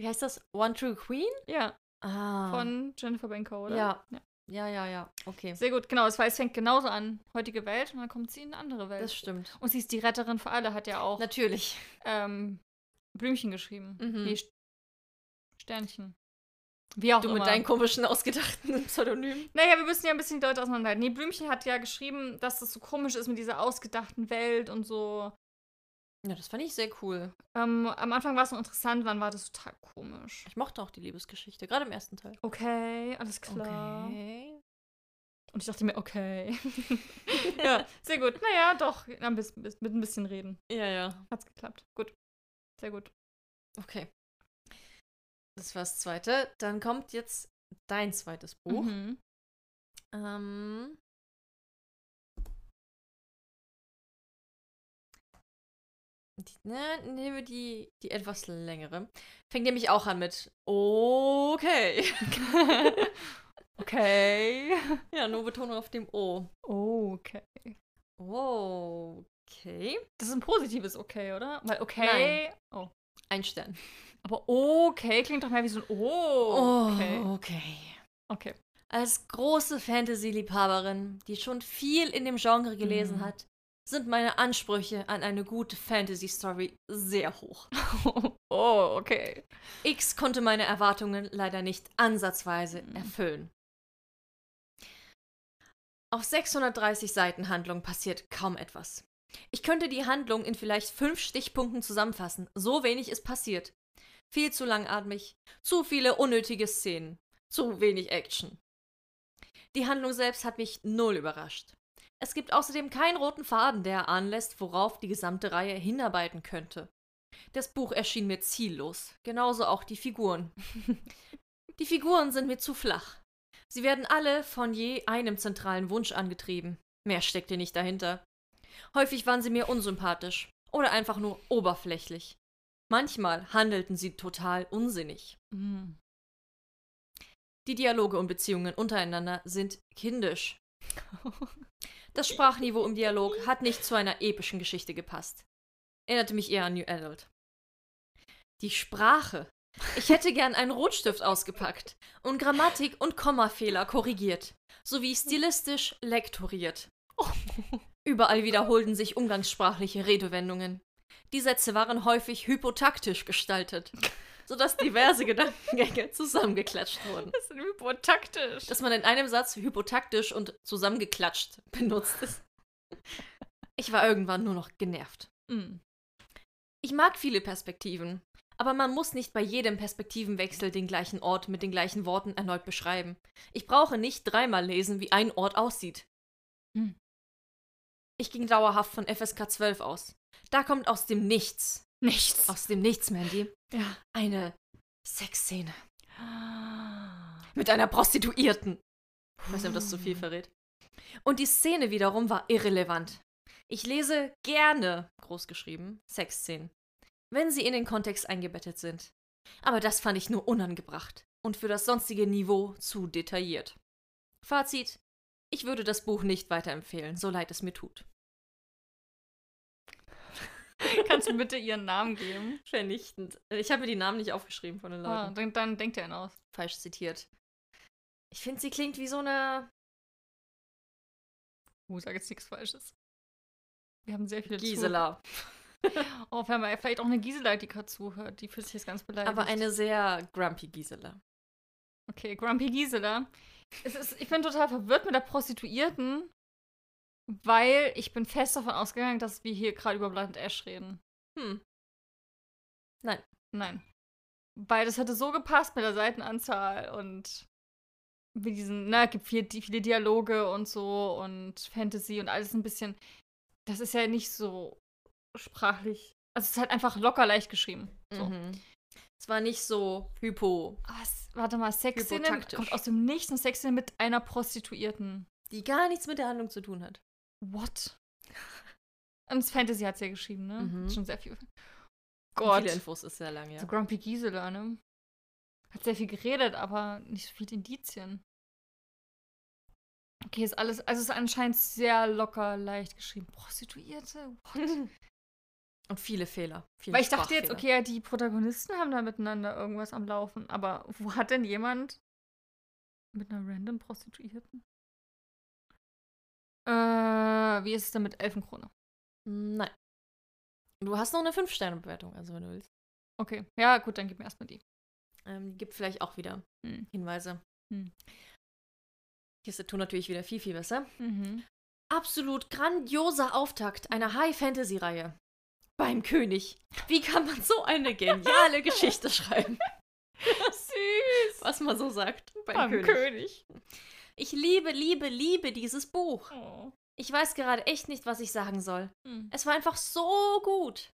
Wie heißt das? One True Queen? Ja, Ah. von Jennifer Benko, oder? Ja. ja. Ja, ja, ja. Okay. Sehr gut, genau. Es, war, es fängt genauso an, heutige Welt, und dann kommt sie in eine andere Welt. Das stimmt. und sie ist die Retterin für alle, hat ja auch Natürlich. ähm, Blümchen geschrieben. Mhm. Nee, St- Sternchen. Wie auch Du immer. mit deinen komischen, ausgedachten Pseudonymen. Naja, wir müssen ja ein bisschen die Leute auseinanderhalten. Nee, Blümchen hat ja geschrieben, dass das so komisch ist mit dieser ausgedachten Welt und so. Ja, das fand ich sehr cool. Ähm, am Anfang war es noch interessant, dann war das total komisch. Ich mochte auch die Liebesgeschichte, gerade im ersten Teil. Okay, alles klar. Okay. Und ich dachte mir, okay. ja, sehr gut. Naja, doch, ein bisschen, mit ein bisschen reden. Ja, ja. Hat's geklappt. Gut. Sehr gut. Okay. Das war das zweite. Dann kommt jetzt dein zweites Buch. Mhm. Ähm. Die, ne, nehmen wir die, die etwas längere. Fängt nämlich auch an mit Okay. okay. ja, nur Betonung auf dem O. Okay. Okay. Das ist ein positives Okay, oder? Weil okay. Oh. Ein Stern. Aber okay klingt doch mehr wie so ein Oh. Okay. okay. Okay. Als große Fantasy-Liebhaberin, die schon viel in dem Genre gelesen Mhm. hat, sind meine Ansprüche an eine gute Fantasy-Story sehr hoch. oh, okay. X konnte meine Erwartungen leider nicht ansatzweise Mhm. erfüllen. Auf 630 Seiten Handlung passiert kaum etwas. Ich könnte die Handlung in vielleicht fünf Stichpunkten zusammenfassen. So wenig ist passiert. Viel zu langatmig, zu viele unnötige Szenen, zu wenig Action. Die Handlung selbst hat mich null überrascht. Es gibt außerdem keinen roten Faden, der anlässt, worauf die gesamte Reihe hinarbeiten könnte. Das Buch erschien mir ziellos, genauso auch die Figuren. die Figuren sind mir zu flach. Sie werden alle von je einem zentralen Wunsch angetrieben. Mehr steckte nicht dahinter. Häufig waren sie mir unsympathisch oder einfach nur oberflächlich. Manchmal handelten sie total unsinnig. Mhm. Die Dialoge und Beziehungen untereinander sind kindisch. Das Sprachniveau im Dialog hat nicht zu einer epischen Geschichte gepasst. Erinnerte mich eher an New Adult. Die Sprache. Ich hätte gern einen Rotstift ausgepackt und Grammatik und Kommafehler korrigiert, sowie stilistisch lektoriert. Überall wiederholten sich umgangssprachliche Redewendungen. Die Sätze waren häufig hypotaktisch gestaltet, sodass diverse Gedankengänge zusammengeklatscht wurden. Das ist hypotaktisch. Dass man in einem Satz hypotaktisch und zusammengeklatscht benutzt ist. Ich war irgendwann nur noch genervt. Mhm. Ich mag viele Perspektiven, aber man muss nicht bei jedem Perspektivenwechsel den gleichen Ort mit den gleichen Worten erneut beschreiben. Ich brauche nicht dreimal lesen, wie ein Ort aussieht. Hm. Ich ging dauerhaft von FSK 12 aus. Da kommt aus dem Nichts, Nichts. aus dem Nichts, Mandy, Ja. eine Sexszene mit einer Prostituierten. Ich weiß nicht, ob das zu viel verrät. Und die Szene wiederum war irrelevant. Ich lese gerne, großgeschrieben, Sexszenen, wenn sie in den Kontext eingebettet sind. Aber das fand ich nur unangebracht und für das sonstige Niveau zu detailliert. Fazit: Ich würde das Buch nicht weiterempfehlen, so leid es mir tut. Kannst du bitte ihren Namen geben? Vernichtend. Ich habe mir die Namen nicht aufgeschrieben von den Leuten. Ah, dann, dann denkt er ihn aus. Falsch zitiert. Ich finde, sie klingt wie so eine Uh, sag jetzt nichts Falsches. Wir haben sehr viele Gisela. Zuhörer. Oh, wir haben vielleicht auch eine Gisela, die gerade zuhört. Die fühlt sich jetzt ganz beleidigt. Aber eine sehr grumpy Gisela. Okay, Grumpy Gisela. Ist, ich bin total verwirrt mit der Prostituierten, weil ich bin fest davon ausgegangen, dass wir hier gerade über Blood and Ash reden. Hm. Nein. Weil das hätte so gepasst mit der Seitenanzahl und wie diesen, na, gibt viel, viele Dialoge und so und Fantasy und alles ein bisschen. Das ist ja nicht so sprachlich. Also es ist halt einfach locker leicht geschrieben. So. Mhm. Es war nicht so hypo, Aber es, warte mal, Sexszene kommt aus dem Nichts eine Sexszene mit einer Prostituierten. die gar nichts mit der Handlung zu tun hat. What? Und das Fantasy hat sie ja geschrieben, ne? Mhm. Schon sehr viel. Gott. Viele Infos ist sehr lang, ja. So Grumpy Gisela, ne? Hat sehr viel geredet, aber nicht so viele Indizien. Okay, ist alles, also ist anscheinend sehr locker, leicht geschrieben. Prostituierte? What? Und viele Fehler. Viele Weil ich dachte jetzt, okay, ja, die Protagonisten haben da miteinander irgendwas am Laufen, aber wo hat denn jemand mit einer random Prostituierten? Äh, wie ist es denn mit Elfenkrone? Nein. Du hast noch eine 5-Sterne-Bewertung, also wenn du willst. Okay, ja, gut, dann gib mir erstmal die. Ähm, gibt vielleicht auch wieder Hm. Hinweise. Hm. Hier ist der Ton natürlich wieder viel, viel besser. Mhm. Absolut grandioser Auftakt einer High-Fantasy-Reihe. Beim König. Wie kann man so eine geniale Geschichte schreiben? Süß. Was man so sagt. Beim, Beim König. König. Ich liebe, liebe, liebe dieses Buch. Oh. Ich weiß gerade echt nicht, was ich sagen soll. Hm. Es war einfach so gut.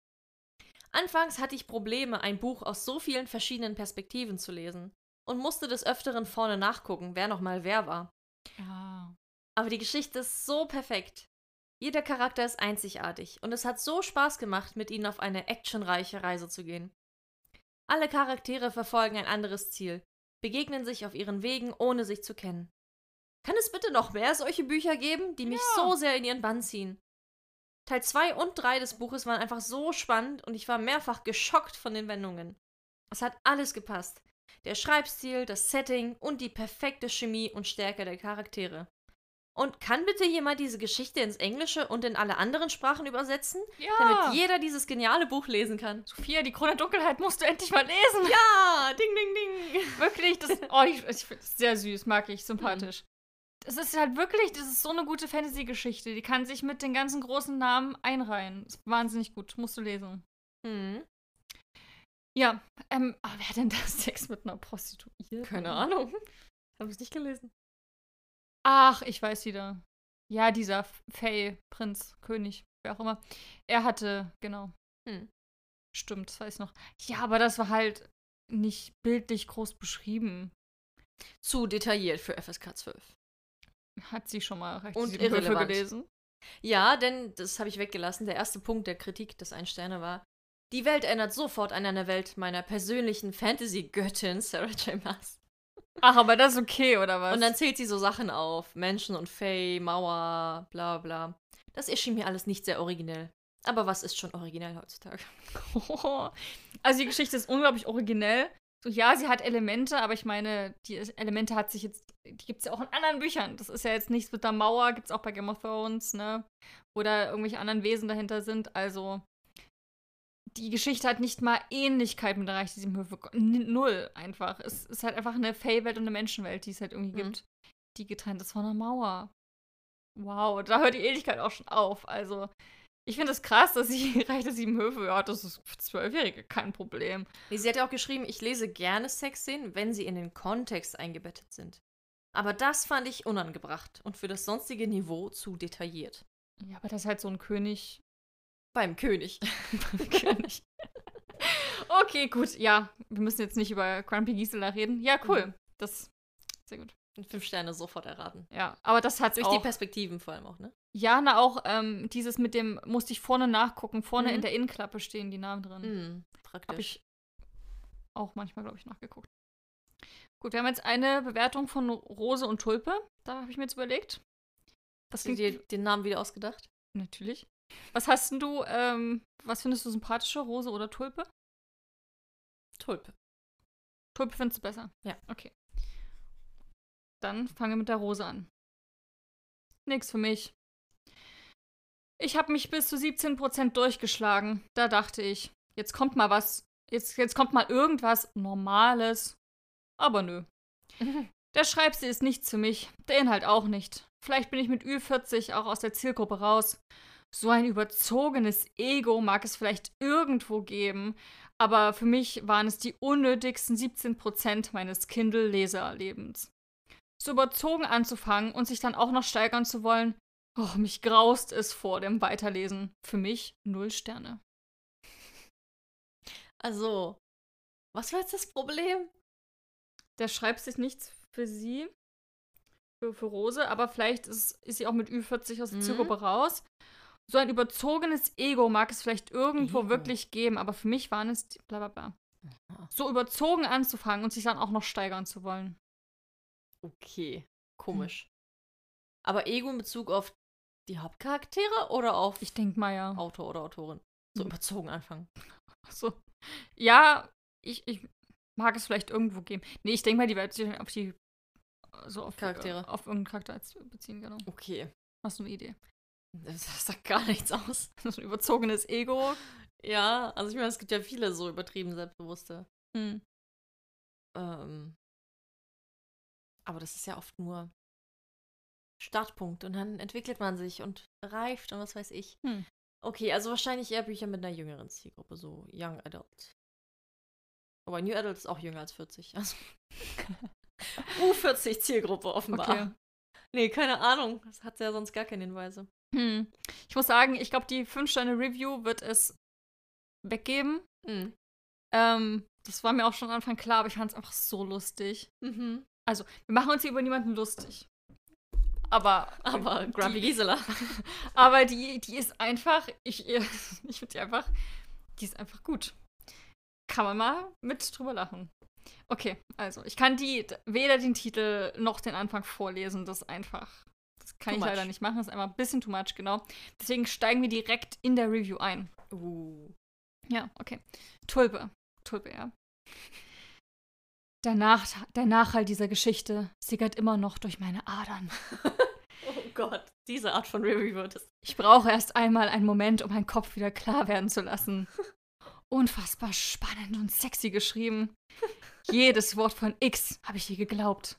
Anfangs hatte ich Probleme, ein Buch aus so vielen verschiedenen Perspektiven zu lesen und musste des Öfteren vorne nachgucken, wer nochmal wer war. Ja. Aber die Geschichte ist so perfekt. Jeder Charakter ist einzigartig und es hat so Spaß gemacht, mit ihnen auf eine actionreiche Reise zu gehen. Alle Charaktere verfolgen ein anderes Ziel, begegnen sich auf ihren Wegen, ohne sich zu kennen. Kann es bitte noch mehr solche Bücher geben, die mich Ja. so sehr in ihren Bann ziehen? Teil 2 und 3 des Buches waren einfach so spannend und ich war mehrfach geschockt von den Wendungen. Es hat alles gepasst. Der Schreibstil, das Setting und die perfekte Chemie und Stärke der Charaktere. Und kann bitte jemand diese Geschichte ins Englische und in alle anderen Sprachen übersetzen, Ja. damit jeder dieses geniale Buch lesen kann? Sophia, die Krone der Dunkelheit musst du endlich mal lesen. Ja, ding, ding, ding. Wirklich, das, oh, ich, ich finde es sehr süß, mag ich, sympathisch. Das ist halt wirklich, das ist so eine gute Fantasy-Geschichte. Die kann sich mit den ganzen großen Namen einreihen. Ist wahnsinnig gut, musst du lesen. Hm. Ja, ähm, aber wer hat denn da Sex mit einer Prostituierten? Keine Ahnung. Habe ich nicht gelesen. Ach, ich weiß wieder. Ja, dieser Fay, Prinz, König, wer auch immer. Er hatte, genau. Hm. Stimmt, das weiß ich noch. Ja, aber das war halt nicht bildlich groß beschrieben. Zu detailliert für FSK 12. Hat sie schon mal recht Und irrelevant. gelesen? Ja, denn, das habe ich weggelassen, der erste Punkt der Kritik des Ein-Sterne war, die Welt erinnert sofort an eine Welt meiner persönlichen Fantasy-Göttin Sarah J. Maas. Ach, aber das ist okay, oder was? Und dann zählt sie so Sachen auf. Menschen und Fae, Mauer, bla bla. Das erschien mir alles nicht sehr originell. Aber was ist schon originell heutzutage? also die Geschichte ist unglaublich originell. So, ja, sie hat Elemente, aber ich meine, die Elemente hat sich jetzt, die gibt es ja auch in anderen Büchern. Das ist ja jetzt nichts mit der Mauer, gibt es auch bei Game of Thrones, ne? Da irgendwelche anderen Wesen dahinter sind. Also, die Geschichte hat nicht mal Ähnlichkeit mit der Reich der Sieben Höfe. Null einfach. Es ist halt einfach eine Fey-Welt und eine Menschenwelt, die es halt irgendwie Mhm. gibt, die getrennt ist von einer Mauer. Wow, da hört die Ähnlichkeit auch schon auf. Also, ich finde es krass, dass sie Reich der Sieben Höfe, ja, das ist für Zwölfjährige kein Problem. Sie hat ja auch geschrieben, ich lese gerne Sexszenen, wenn sie in den Kontext eingebettet sind. Aber das fand ich unangebracht und für das sonstige Niveau zu detailliert. Ja, aber das ist halt so ein König. Beim König. König. okay, gut, ja. Wir müssen jetzt nicht über Grumpy Gisela reden. Ja, cool. Mhm. Das sehr gut. Fünf Sterne sofort erraten. Ja, aber das hat Durch die auch. Perspektiven vor allem auch, ne? Ja, na auch ähm, dieses mit dem musste ich vorne nachgucken. Vorne Mhm. in der Innenklappe stehen die Namen drin. Mhm, praktisch. Habe ich auch manchmal, glaube ich, nachgeguckt. Gut, wir haben jetzt eine Bewertung von Rose und Tulpe. Da habe ich mir jetzt überlegt. Hast du dir den Namen wieder ausgedacht? Natürlich. Was hast denn du, ähm, was findest du sympathischer, Rose oder Tulpe? Tulpe. Tulpe findest du besser? Ja. Okay. Dann fange mit der Rose an. Nix für mich. Ich habe mich bis zu 17% durchgeschlagen. Da dachte ich, jetzt kommt mal was, jetzt, jetzt kommt mal irgendwas Normales. Aber nö. Der Schreibstil ist nichts für mich, der Inhalt auch nicht. Vielleicht bin ich mit Ü40 auch aus der Zielgruppe raus. So ein überzogenes Ego mag es vielleicht irgendwo geben, aber für mich waren es die unnötigsten 17% meines Kindle-Leserlebens. So überzogen anzufangen und sich dann auch noch steigern zu wollen, oh, mich graust es vor dem Weiterlesen. Für mich null Sterne. Also, was war jetzt das Problem? Der schreibt sich nichts für sie, für, für Rose, aber vielleicht ist, ist sie auch mit Ü40 aus der Mhm. Zielgruppe raus. So ein überzogenes Ego mag es vielleicht irgendwo Ego. wirklich geben, aber für mich waren es die- bla bla bla. So überzogen anzufangen und sich dann auch noch steigern zu wollen. Okay, komisch. Aber Ego in Bezug auf die Hauptcharaktere oder auf Ich denke mal ja. Autor oder Autorin? So Mhm. überzogen anfangen. So. Ja, ich, ich mag es vielleicht irgendwo geben. Nee, ich denke mal, die wird sich auf die so auf Charaktere. Äh, auf irgendeinen Charakter beziehen, genau. Okay. Hast du eine Idee? Das sagt gar nichts aus. Das ist ein überzogenes Ego. Ja, also ich meine, es gibt ja viele so übertrieben selbstbewusste. Hm. Ähm, aber das ist ja oft nur Startpunkt und dann entwickelt man sich und reift und was weiß ich. Hm. Okay, also wahrscheinlich eher Bücher mit einer jüngeren Zielgruppe, so Young Adult. Aber New Adult ist auch jünger als 40. Also U40 Zielgruppe offenbar. Okay. Nee, keine Ahnung. Das hat ja sonst gar keine Hinweise. Hm. Ich muss sagen, ich glaube, die 5-Sterne-Review wird es weggeben. Mhm. Ähm, das war mir auch schon am Anfang klar, aber ich fand es einfach so lustig. Mhm. Also, wir machen uns hier über niemanden lustig. Aber, Aber Grumpy die, Gisela. aber die, die ist einfach, ich, ich finde die einfach, die ist einfach gut. Kann man mal mit drüber lachen. Okay, also, ich kann die, weder den Titel noch den Anfang vorlesen, das ist einfach, das kann Too ich much. leider nicht machen, das ist einfach ein bisschen too much, genau. Deswegen steigen wir direkt in der Review ein. Uh. Ja, okay. Tulpe. Tulpe, ja. Der, Nach der Nachhall dieser Geschichte sickert immer noch durch meine Adern. Oh Gott, diese Art von Review wird es. Ich brauche erst einmal einen Moment, um meinen Kopf wieder klar werden zu lassen. Unfassbar spannend und sexy geschrieben. Jedes Wort von X habe ich ihr geglaubt.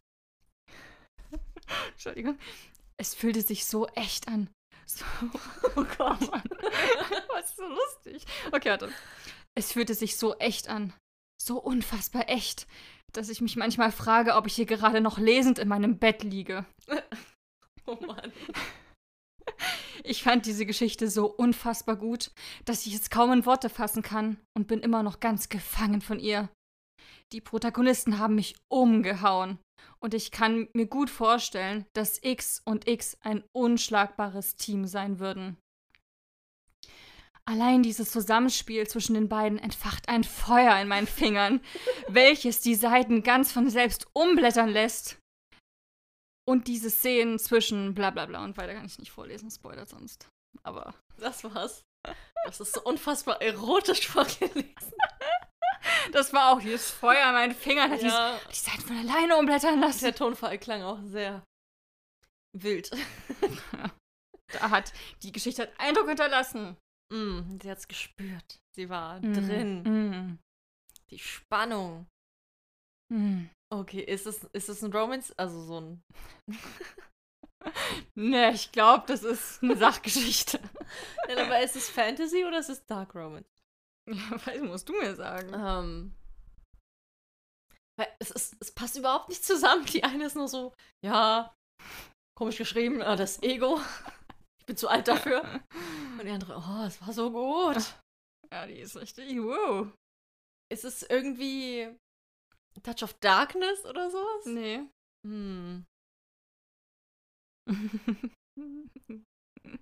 Entschuldigung. Es fühlte sich so echt an. So, oh Gott, Mann. Was ist so lustig? Okay, warte. Es fühlte sich so echt an. So unfassbar echt, dass ich mich manchmal frage, ob ich hier gerade noch lesend in meinem Bett liege. Oh Mann. Ich fand diese Geschichte so unfassbar gut, dass ich es kaum in Worte fassen kann und bin immer noch ganz gefangen von ihr. Die Protagonisten haben mich umgehauen und ich kann mir gut vorstellen, dass X und X ein unschlagbares Team sein würden. Allein dieses Zusammenspiel zwischen den beiden entfacht ein Feuer in meinen Fingern, welches die Seiten ganz von selbst umblättern lässt. Und diese Szenen zwischen bla bla bla und weiter kann ich nicht vorlesen, Spoiler sonst. Aber. Das war's. Das ist so unfassbar erotisch vorgelesen. Das war auch dieses Feuer in meinen Fingern, hat Ja. die, die Seiten von alleine umblättern lassen. Der Tonfall klang auch sehr wild. Da hat die Geschichte hat Eindruck hinterlassen. Mm, sie hat's gespürt. Sie war Mm, drin. mm, Die Spannung. mm. Okay, ist es, ist es ein Romance? Also so ein. Ne, ich glaube, das ist eine Sachgeschichte. Nein, aber ist es Fantasy oder ist es Dark Romance? Ja, weiß, musst du mir sagen. Ähm. Es, ist, es passt überhaupt nicht zusammen. Die eine ist nur so, ja, komisch geschrieben, ah, das Ego. Ich bin zu alt dafür. Und die andere, oh, es war so gut. Ja, die ist richtig, wow. Ist es irgendwie Touch of Darkness oder sowas? Nee. Hm.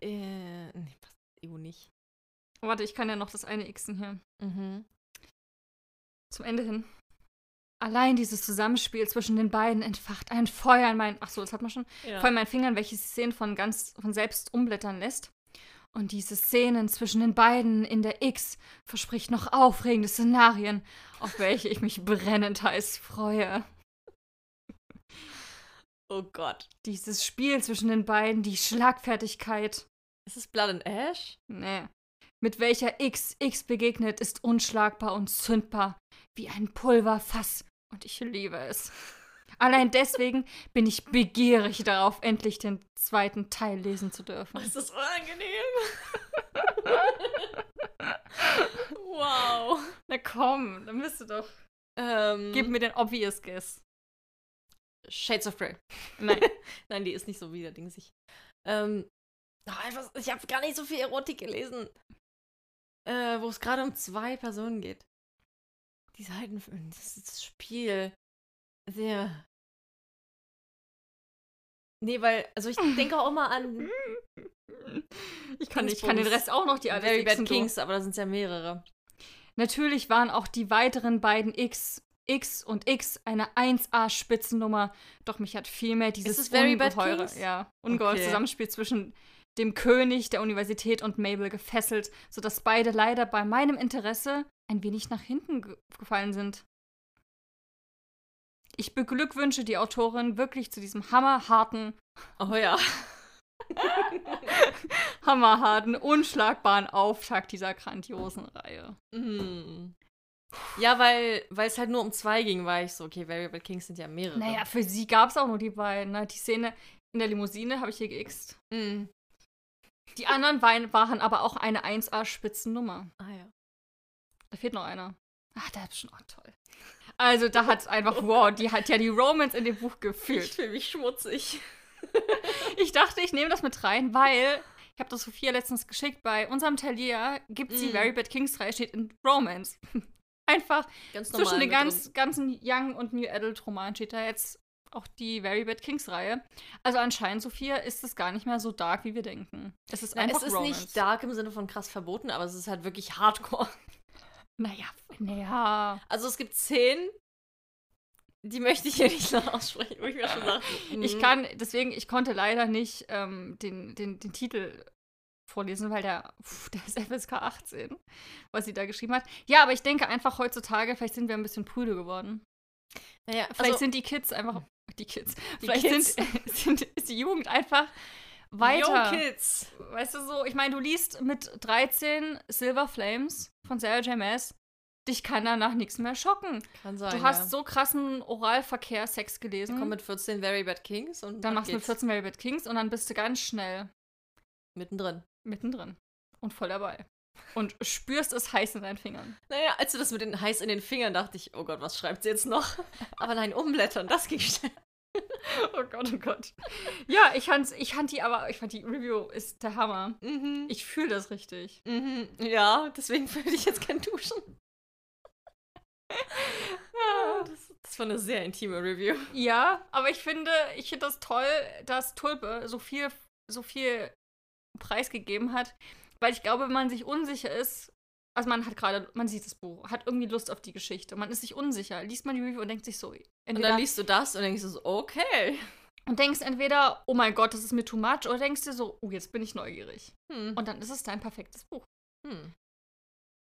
Äh, nee, passt Ego nicht. Warte, ich kann ja noch das eine Xen hier. Mhm. Zum Ende hin. Allein dieses Zusammenspiel zwischen den beiden entfacht ein Feuer in meinen. Ach so, das hat man schon. Ja. Vor in meinen Fingern, welches die Szenen von ganz von selbst umblättern lässt. Und diese Szenen zwischen den beiden in der X verspricht noch aufregende Szenarien, auf welche ich mich brennend heiß freue. oh Gott. Dieses Spiel zwischen den beiden, die Schlagfertigkeit, Ist es Blood and Ash? nee, mit welcher X X begegnet, ist unschlagbar und zündbar, wie ein Pulverfass. Und ich liebe es. Allein deswegen bin ich begierig darauf, endlich den zweiten Teil lesen zu dürfen. Das ist unangenehm. wow. Na komm, dann bist du doch. Ähm, Gib mir den obvious guess. Shades of Grey. Nein. Nein, die ist nicht so widerdingsig. Ähm, einfach, ich habe gar nicht so viel Erotik gelesen. Äh, wo es gerade um zwei Personen geht. Die Seiten, das ist Spiel. Sehr. Nee, weil, also ich denke auch immer an Ich kann, ich kann den Rest auch noch die alles Very Bad Xen Kings, aber da sind es ja mehrere. Natürlich waren auch die weiteren beiden X, X und X eine 1A-Spitzennummer, doch mich hat vielmehr dieses es Very Bad ungeheure, Kings? ja, ungeheure Okay. Zusammenspiel zwischen dem König der Universität und Mabel gefesselt, sodass beide leider bei meinem Interesse ein wenig nach hinten ge gefallen sind. Ich beglückwünsche die Autorin wirklich zu diesem hammerharten, Oh ja. hammerharten, unschlagbaren Auftakt dieser grandiosen Reihe. Mhm. Ja, weil weil es halt nur um zwei ging, war ich so, okay, Bad Kings sind ja mehrere. Naja, für sie gab es auch nur die beiden. Ne? Die Szene in der Limousine habe ich hier geixt. Mhm. Die anderen waren aber auch eine 1A-Spitzennummer. Ah ja. Da fehlt noch einer. Ach, der ist schon auch toll. Also da hat es einfach, wow, die hat ja die Romance in dem Buch Ich gefühlt. fühle mich schmutzig. Ich dachte, ich nehme das mit rein, weil ich habe das Sophia letztens geschickt. Bei unserem Talier gibt es die Mm. Very Bad Kings Reihe, steht in Romance. Einfach zwischen den ganz, ganzen Young und New Adult Romanen steht da jetzt auch die Very Bad Kings Reihe. Also anscheinend, Sophia, ist es gar nicht mehr so dark, wie wir denken. Es ist Na, einfach es ist Romance. nicht dark im Sinne von krass verboten, aber es ist halt wirklich hardcore. Naja, naja. Also es gibt Szenen, die möchte ich hier nicht noch aussprechen, wo ich mir schon sage. Ich mhm. kann, deswegen, ich konnte leider nicht ähm, den, den, den Titel vorlesen, weil der, pf, der ist FSK 18, was sie da geschrieben hat. Ja, aber ich denke einfach heutzutage, vielleicht sind wir ein bisschen prüde geworden. Naja, Vielleicht also, sind die Kids einfach, die Kids, Die vielleicht Kids. Sind, sind, ist die Jugend einfach weiter. Yo, Kids. Weißt du so, ich meine, du liest mit 13 Silver Flames von Sarah J. Maas. Dich kann danach nichts mehr schocken. Kann sein. Du hast ja. so krassen Oralverkehr, Sex gelesen. Komm mit 14 Very Bad Kings und dann machst du mit geht's. 14 Very Bad Kings und dann bist du ganz schnell mittendrin. mittendrin und voll dabei. Und spürst es heiß in deinen Fingern. Naja, als du das mit den heiß in den Fingern dachte ich, oh Gott, was schreibt sie jetzt noch? Aber nein, umblättern, das ging schnell. Oh Gott, oh Gott. Ja, ich fand, ich fand die aber, ich fand die Review ist der Hammer. Mhm. Ich fühle das richtig. Mhm. Ja, deswegen würde ich jetzt kein Duschen. Ja, das, das war eine sehr intime Review. Ja, aber ich finde, ich finde das toll, dass Tulpe so viel, so viel preisgegeben hat, weil ich glaube, wenn man sich unsicher ist, also man hat gerade, man sieht das Buch, hat irgendwie Lust auf die Geschichte, man ist sich unsicher, liest man die Review und denkt sich so, Und dann liest du das und denkst du so, okay. und denkst entweder, oh mein Gott, das ist mir too much, oder denkst dir so, oh, jetzt bin ich neugierig. Hm. Und dann ist es dein perfektes Buch. Hm.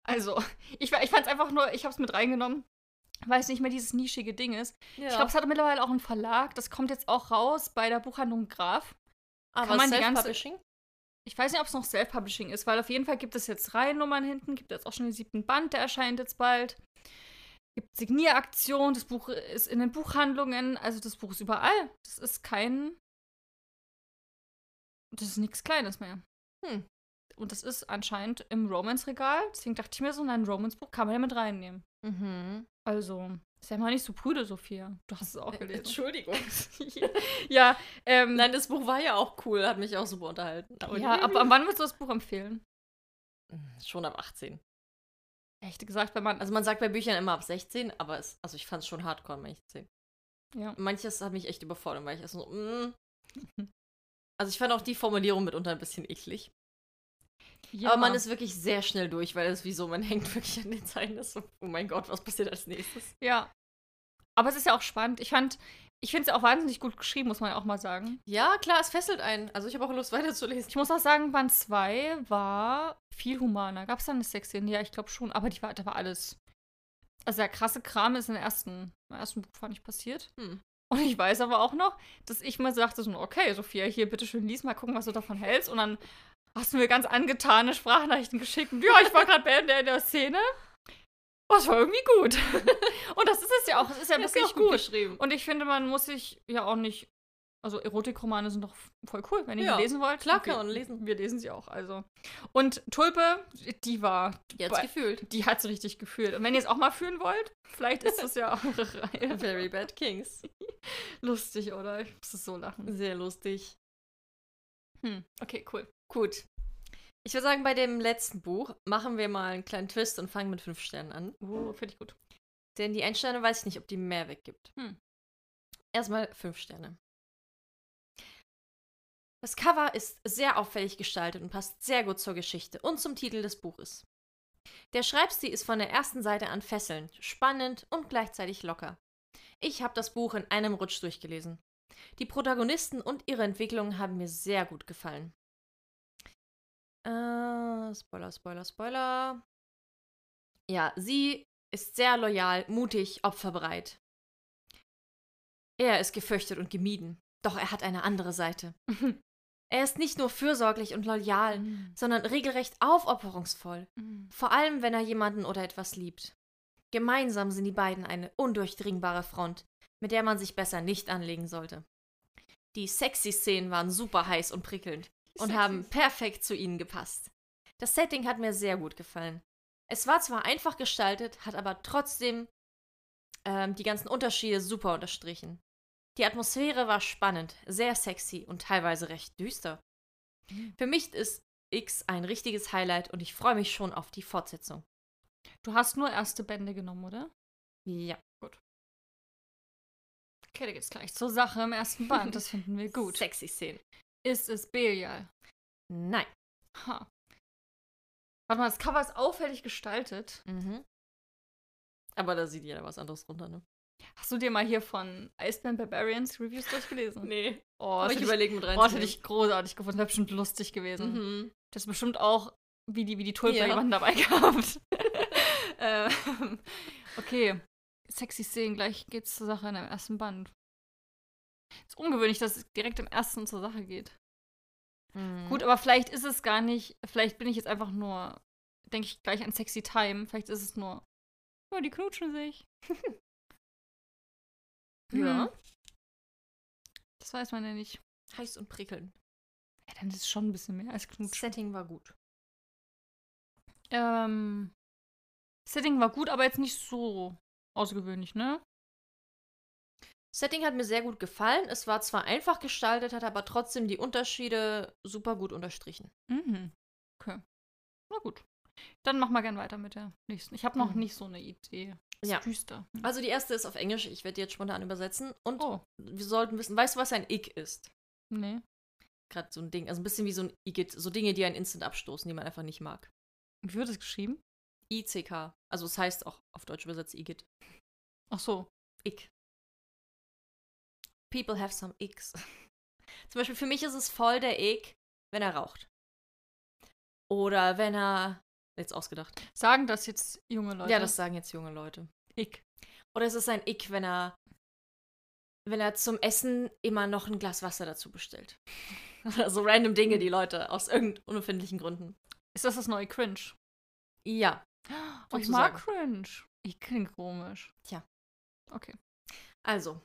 Also, ich, ich fand es einfach nur, ich habe es mit reingenommen, weil es nicht mehr dieses nischige Ding ist. Ja. Ich glaube, es hat mittlerweile auch einen Verlag, das kommt jetzt auch raus bei der Buchhandlung Graf. aber kann man die ganze-? Ich weiß nicht, ob es noch Self-Publishing ist, weil auf jeden Fall gibt es jetzt Reihennummern hinten, gibt jetzt auch schon den siebten Band, der erscheint jetzt bald. Gibt Signieraktion, das Buch ist in den Buchhandlungen, also das Buch ist überall. Das ist kein. Das ist nichts Kleines mehr. Hm. Und das ist anscheinend im Romance-Regal. Deswegen dachte ich mir so, ein Romance-Buch kann man ja mit reinnehmen. Mhm. Also, sei mal nicht so prüde, Sophia. Du hast es auch gelesen. Entschuldigung. ja, ähm, Nein, das Buch war ja auch cool, hat mich auch super unterhalten. Aber ja, ab, ab wann würdest du das Buch empfehlen? Schon ab 18. Echt gesagt, wenn man. Also man sagt bei Büchern immer ab 16, aber es, also ich fand es schon hardcore, wenn ich 10. ja. Manches hat mich echt überfordert, weil ich erst so, mm. Also ich fand auch die Formulierung mitunter ein bisschen eklig. Ja. Aber man ist wirklich sehr schnell durch, weil es wie so, man hängt wirklich an den Zeilen. Das so, oh mein Gott, was passiert als nächstes? Ja. Aber es ist ja auch spannend. Ich fand, ich finde es auch wahnsinnig gut geschrieben, muss man auch mal sagen. Ja, klar, es fesselt einen. Also ich habe auch Lust weiterzulesen. Ich muss auch sagen, Band 2 war viel humaner. Gab es da eine Sexszene? Ja, ich glaube schon. Aber die war, da war alles. Also der krasse Kram ist in der ersten, im ersten Buch fand ich passiert. Hm. Und ich weiß aber auch noch, dass ich mal sagte so, okay, Sophia, hier, bitteschön, lies mal, gucken, was du davon hältst. Und dann hast du mir ganz angetane Sprachnachrichten geschickt. Und ja, ich war gerade bei der, in der Szene. Oh, das war irgendwie gut. Und das ist es ja auch. Es ist ja ist wirklich auch gut gut. geschrieben. Und ich finde, man muss sich ja auch nicht. Also Erotikromane sind doch voll cool, wenn ihr Ja, die lesen wollt. klar Und kann wir, man lesen. Wir lesen sie auch, also. Und Tulpe, die war. Jetzt bei- gefühlt. Die hat's richtig gefühlt. Und wenn ihr es auch mal fühlen wollt, vielleicht ist das ja eure Reihe. Very Bad Kings. Lustig, oder? Ich muss so lachen. Sehr lustig. Hm. Okay, cool. Gut. Ich würde sagen, bei dem letzten Buch machen wir mal einen kleinen Twist und fangen mit fünf Sternen an. Oh, finde ich gut. Denn die Einsterne weiß ich nicht, ob die mehr weggibt. Hm. Erstmal fünf Sterne. Das Cover ist sehr auffällig gestaltet und passt sehr gut zur Geschichte und zum Titel des Buches. Der Schreibstil ist von der ersten Seite an fesselnd, spannend und gleichzeitig locker. Ich habe das Buch in einem Rutsch durchgelesen. Die Protagonisten und ihre Entwicklung haben mir sehr gut gefallen. Äh, Spoiler, Spoiler, Spoiler. Ja, sie ist sehr loyal, mutig, opferbereit. Er ist gefürchtet und gemieden, doch er hat eine andere Seite. Er ist nicht nur fürsorglich und loyal, sondern regelrecht aufopferungsvoll, vor allem wenn er jemanden oder etwas liebt. Gemeinsam sind die beiden eine undurchdringbare Front, mit der man sich besser nicht anlegen sollte. Die sexy Szenen waren super heiß und prickelnd und haben perfekt zu ihnen gepasst. Das Setting hat mir sehr gut gefallen. Es war zwar einfach gestaltet, hat aber trotzdem ähm, die ganzen Unterschiede super unterstrichen. Die Atmosphäre war spannend, sehr sexy und teilweise recht düster. Für mich ist X ein richtiges Highlight und ich freue mich schon auf die Fortsetzung. Du hast nur erste Bände genommen, oder? Ja, Okay, da geht's gleich zur Sache im ersten Band. Das finden wir gut. Sexy Szenen. Ist es Belial? Nein. Ha. Warte mal, das Cover ist auffällig gestaltet. Mhm. Aber da sieht jeder was anderes runter, ne? Hast du dir mal hier von Iceman Barbarians Reviews durchgelesen? Nee. Oh, das ich überlege mit ich, rein. oh, das hätte ich großartig gefunden. Wäre bestimmt lustig gewesen. Mhm. Das ist bestimmt auch, wie die, wie die Tulpe Ja. jemanden dabei gehabt. ähm, okay. Sexy Szenen, gleich geht's zur Sache in dem ersten Band. ist ungewöhnlich, dass es direkt im ersten zur Sache geht. Mhm. Gut, aber vielleicht ist es gar nicht, vielleicht bin ich jetzt einfach nur, denke ich gleich an Sexy Time. Vielleicht ist es nur, ja, die knutschen sich. Ja. Hm, Das weiß man ja nicht. Heiß und prickeln. Ja, dann ist es schon ein bisschen mehr als knutschen. Setting war gut. Ähm, Setting war gut, aber jetzt nicht so außergewöhnlich, ne? Setting hat mir sehr gut gefallen. Es war zwar einfach gestaltet, hat aber trotzdem die Unterschiede super gut unterstrichen. Mhm. Okay. Na gut. Dann mach mal gern weiter mit der nächsten. Ich habe noch Mhm. nicht so eine Idee. Ist Ja. düster. Hm. Also die erste ist auf Englisch. Ich werde die jetzt spontan übersetzen. Und Oh, wir sollten wissen, weißt du, was ein Ick ist? nee. Gerade so ein Ding. Also ein bisschen wie so ein Igitt. So Dinge, die einen instant abstoßen, die man einfach nicht mag. Wie wird es geschrieben? ICK. Also es heißt auch auf Deutsch übersetzt Igitt. Ach so. Ick. People have some Icks. Zum Beispiel für mich ist es voll der Ick, wenn er raucht. Oder wenn er. Jetzt ausgedacht. Sagen das jetzt junge Leute? Ja, das sagen jetzt junge Leute. ich. Oder es ist ein Ick, wenn er. Wenn er zum Essen immer noch ein Glas Wasser dazu bestellt. Oder so random Dinge, die Leute aus irgendeinen unerfindlichen Gründen. Ist das das neue Cringe? Ja. Oh, ich mag Cringe. Ich klingt komisch. Tja. Okay. Also.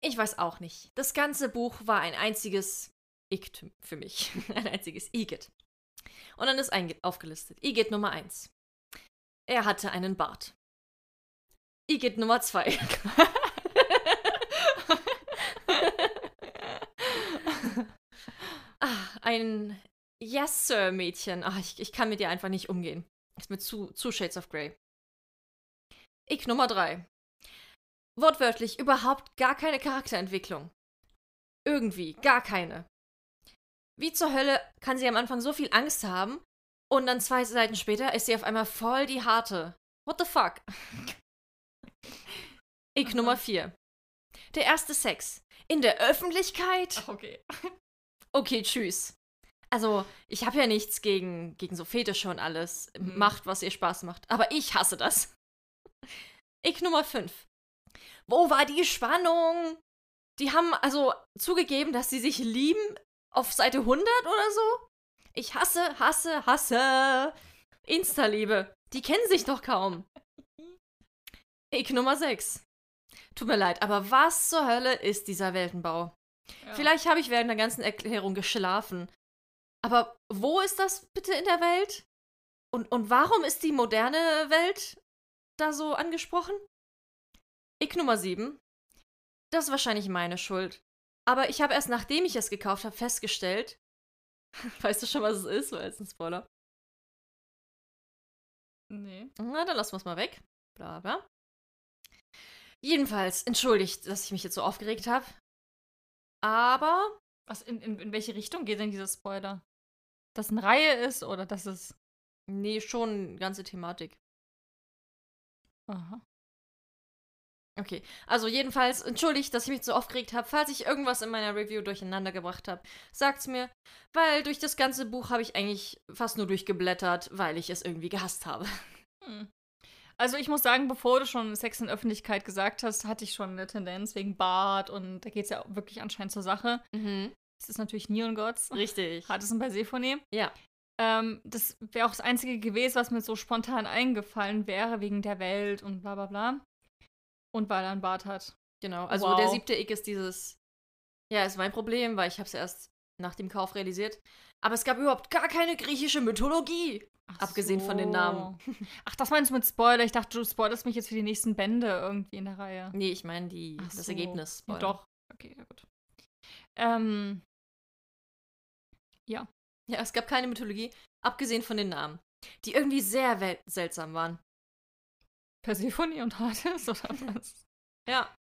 Ich weiß auch nicht. Das ganze Buch war ein einziges Ick für mich. ein einziges Igitt. Und dann ist aufgelistet. Igitt Nummer 1. Er hatte einen Bart. Igitt Nummer 2. ah, ein Yes, Sir Mädchen. Ach, ich, ich kann mit dir einfach nicht umgehen. Ist mir zu, zu Shades of Grey. Ick Nummer 3. Wortwörtlich überhaupt gar keine Charakterentwicklung. Irgendwie, gar keine. Wie zur Hölle kann sie am Anfang so viel Angst haben und dann zwei Seiten später ist sie auf einmal voll die harte. What the fuck? Ick. Nummer 4. Der erste Sex. In der Öffentlichkeit? okay. Okay, tschüss. Also, ich habe ja nichts gegen, gegen so Fetische und alles. Mhm. Macht, was ihr Spaß macht. Aber ich hasse das. Ick Nummer 5. Wo war die Spannung? Die haben also zugegeben, dass sie sich lieben auf Seite 100 oder so? Ich hasse, hasse, hasse. Insta-Liebe. Die kennen sich doch kaum. Ick Nummer 6. Tut mir leid, aber was zur Hölle ist dieser Weltenbau? Ja. Vielleicht habe ich während der ganzen Erklärung geschlafen. Aber wo ist das bitte in der Welt? Und, und warum ist die moderne Welt da so angesprochen? Ick Nummer 7. Das ist wahrscheinlich meine Schuld. Aber ich habe erst nachdem ich es gekauft habe, festgestellt. Weißt du schon, was es ist? Weil es ein Spoiler. Nee. Na, dann lassen wir es mal weg. Bla bla. Jedenfalls, entschuldigt, dass ich mich jetzt so aufgeregt habe. Aber Was, in, in, in welche Richtung geht denn dieser Spoiler? Dass eine Reihe ist oder dass es. Nee, schon ganze Thematik. Aha. Okay, also jedenfalls entschuldigt, dass ich mich so aufgeregt habe. Falls ich irgendwas in meiner Review durcheinander gebracht habe, sagt's mir, weil durch das ganze Buch habe ich eigentlich fast nur durchgeblättert, weil ich es irgendwie gehasst habe. Hm. Also ich muss sagen, bevor du schon Sex in Öffentlichkeit gesagt hast, hatte ich schon eine Tendenz wegen Bart und da geht es ja wirklich anscheinend zur Sache. Mhm. Es ist natürlich Neon Gods. Richtig. Hardison bei Sephone. Ja. Ähm, das wäre auch das Einzige gewesen, was mir so spontan eingefallen wäre, wegen der Welt und bla bla bla. Und weil er einen Bart hat. Genau. Also Wow. der siebte Ick ist dieses. Ja, ist mein Problem, weil ich habe es erst nach dem Kauf realisiert. Aber es gab überhaupt gar keine griechische Mythologie. Ach Abgesehen von den Namen. Ach, das meinst du mit Spoiler? Ich dachte, du spoilerst mich jetzt für die nächsten Bände irgendwie in der Reihe. Nee, ich meine die Ach das so. Ergebnis. Ja, doch. Okay, ja gut. Ähm, Ja, es gab keine Mythologie, abgesehen von den Namen, die irgendwie sehr seltsam waren. Persephone und Hades oder was? Ja.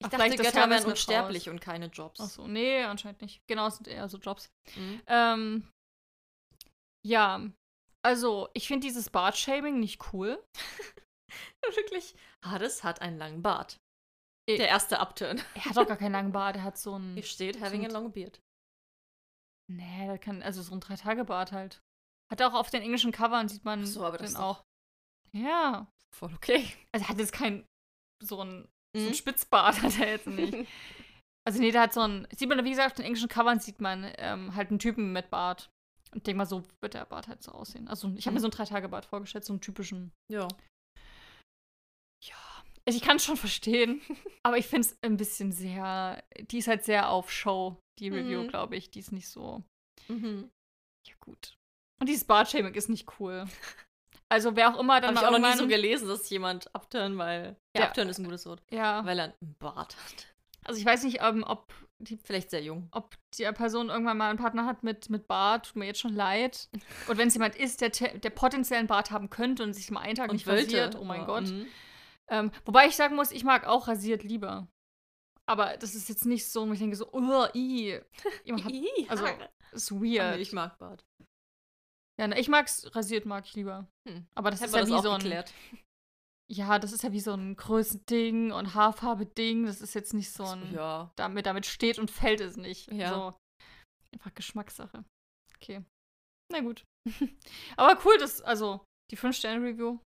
Ich Ach, dachte, Götter wären unsterblich Faust. und keine Jobs. Ach so, nee, anscheinend nicht. Genau, es sind eher so Jobs. Mhm. Ähm, ja, also ich finde dieses Bart-Shaming nicht cool. Wirklich? Hades hat einen langen Bart. Der erste Upturn. Er hat doch gar keinen langen Bart, er hat so einen. Hier steht, having a Sind- long beard. Nee, der kann, also so ein Drei-Tage-Bart halt. Hat er auch auf den englischen Covern sieht man Ach so, aber das den auch. Ja. Voll okay. Also er hat jetzt kein so ein, so Mhm. ein Spitzbart hat er jetzt nicht. Also nee, der hat so ein, sieht man, wie gesagt, auf den englischen Covern sieht man ähm, halt einen Typen mit Bart. Und denk mal, so wird der Bart halt so aussehen. Also ich habe mir Mhm. so einen Drei-Tage-Bart vorgestellt, so einen typischen. Ja. Also ich kann es schon verstehen, aber ich finde es ein bisschen sehr, die ist halt sehr auf Show, die Review, Mhm. glaube ich. Die ist nicht so, Mhm. ja gut. Und dieses Bartshaming ist nicht cool. Also wer auch immer dann Habe ich auch noch nie so gelesen, dass jemand abturn, weil. Ja, abturn ist ein gutes Wort. Ja, Weil er einen Bart hat. also ich weiß nicht, ähm, ob die Vielleicht sehr jung. ob die Person irgendwann mal einen Partner hat mit, mit Bart, tut mir jetzt schon leid. Und wenn es jemand ist, der, der potenziell einen Bart haben könnte und sich mal einen Tag nicht rasiert, oh mein Ja, Gott. mhm. Ähm, wobei ich sagen muss, ich mag auch rasiert lieber. Aber das ist jetzt nicht so, wo ich denke so, oh, i. Ih, also, ist weird. nee, ich mag Bart. ja, ne, ich mag's rasiert, mag ich lieber. Hm. Aber das Hätten ist ja das wie so ein, geklärt. ja, das ist ja wie so ein Größending und Haarfarbe-Ding. Das ist jetzt nicht so ein, Ja. damit, damit steht und fällt es nicht. Ja. So. Einfach Geschmackssache. Okay. Na gut. Aber cool, dass, also, die 5-Sterne-Review,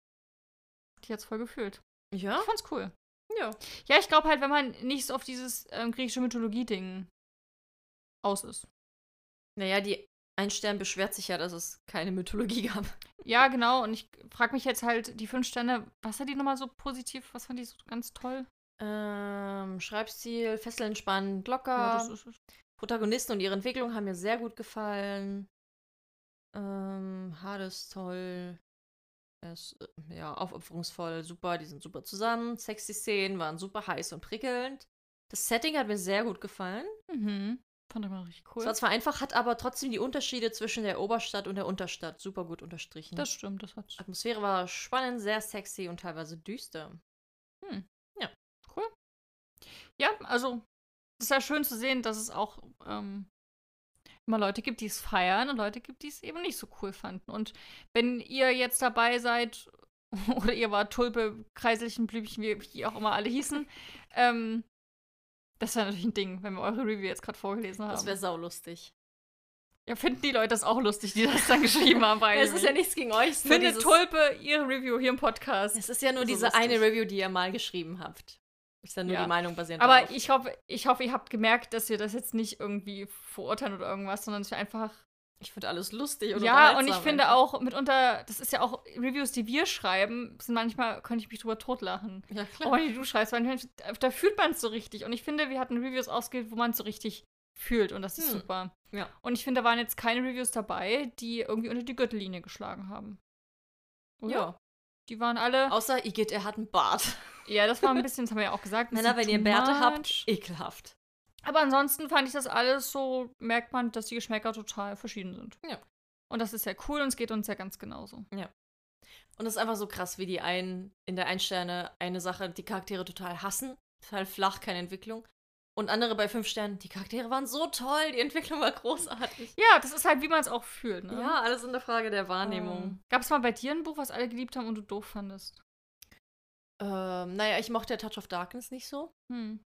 die hat's voll gefühlt. Ja? Ich fand's cool. Ja. Ja, ich glaube halt, wenn man nicht so auf dieses ähm, griechische Mythologie-Ding aus ist. Naja, die ein Stern beschwert sich ja, dass es keine Mythologie gab. Ja, genau. Und ich frage mich jetzt halt, die 5 Sterne, was hat die nochmal so positiv? Was fand die so ganz toll? Ähm, Schreibstil, fesselnd, spannend, locker. Ja, ist. Protagonisten und ihre Entwicklung haben mir sehr gut gefallen. Ähm, Hades toll. Er ist, äh, ja, aufopferungsvoll, super, die sind super zusammen. Sexy Szenen waren super heiß und prickelnd. Das Setting hat mir sehr gut gefallen. Mhm. Fand ich mal richtig cool. Es war zwar einfach, hat aber trotzdem die Unterschiede zwischen der Oberstadt und der Unterstadt super gut unterstrichen. Das stimmt, das hat. Atmosphäre war spannend, sehr sexy und teilweise düster. Ja, also, es ist ja schön zu sehen, dass es auch ähm, immer Leute gibt, die es feiern und Leute gibt, die es eben nicht so cool fanden. Und wenn ihr jetzt dabei seid, oder ihr wart Tulpe, Kreiselchen, Blümchen, wie, auch immer alle hießen, ähm, das wäre natürlich ein Ding, wenn wir eure Review jetzt gerade vorgelesen haben. Das wäre saulustig. ja, finden die Leute das auch lustig, die das dann geschrieben haben? Weil Es ist ja nichts gegen euch. Findet Tulpe ihre Review hier im Podcast. Es ist ja nur So diese lustig. eine Review, die ihr mal geschrieben habt. Ist dann nur Ja. die Meinung basierend Aber darauf. ich hoffe, ich hoffe, ihr habt gemerkt, dass wir das jetzt nicht irgendwie verurteilen oder irgendwas, sondern wir einfach. Ich finde alles lustig und Ja, und ich finde einfach. auch mitunter, das ist ja auch Reviews, die wir schreiben, sind manchmal, könnte ich mich drüber totlachen. Ja, klar. wenn die du schreibst, weil manchmal- da fühlt man es so richtig. Und ich finde, wir hatten Reviews ausgewählt, wo man es so richtig fühlt und das ist Hm. super. Ja. Und ich finde, da waren jetzt keine Reviews dabei, die irgendwie unter die Gürtellinie geschlagen haben. Oder? Ja. Die waren alle. Außer Igitt, er hat einen Bart. Ja, das war ein bisschen, das haben wir ja auch gesagt. Männer, wenn ihr Bärte much. habt, ekelhaft. Aber ansonsten fand ich das alles so, merkt man, dass die Geschmäcker total verschieden sind. Ja. Und das ist ja cool und es geht uns ja ganz genauso. Und es ist einfach so krass, wie die einen in der Ein-Sterne eine Sache, die Charaktere total hassen. Total flach, keine Entwicklung. Und andere bei fünf Sternen, die Charaktere waren so toll, die Entwicklung war großartig. Ja, das ist halt, wie man es auch fühlt, ne? Ja, alles in der Frage der Wahrnehmung. Ähm, Gab es mal bei dir ein Buch, was alle geliebt haben und du doof fandest? Ähm, naja, ich mochte Touch of Darkness nicht so. Hm.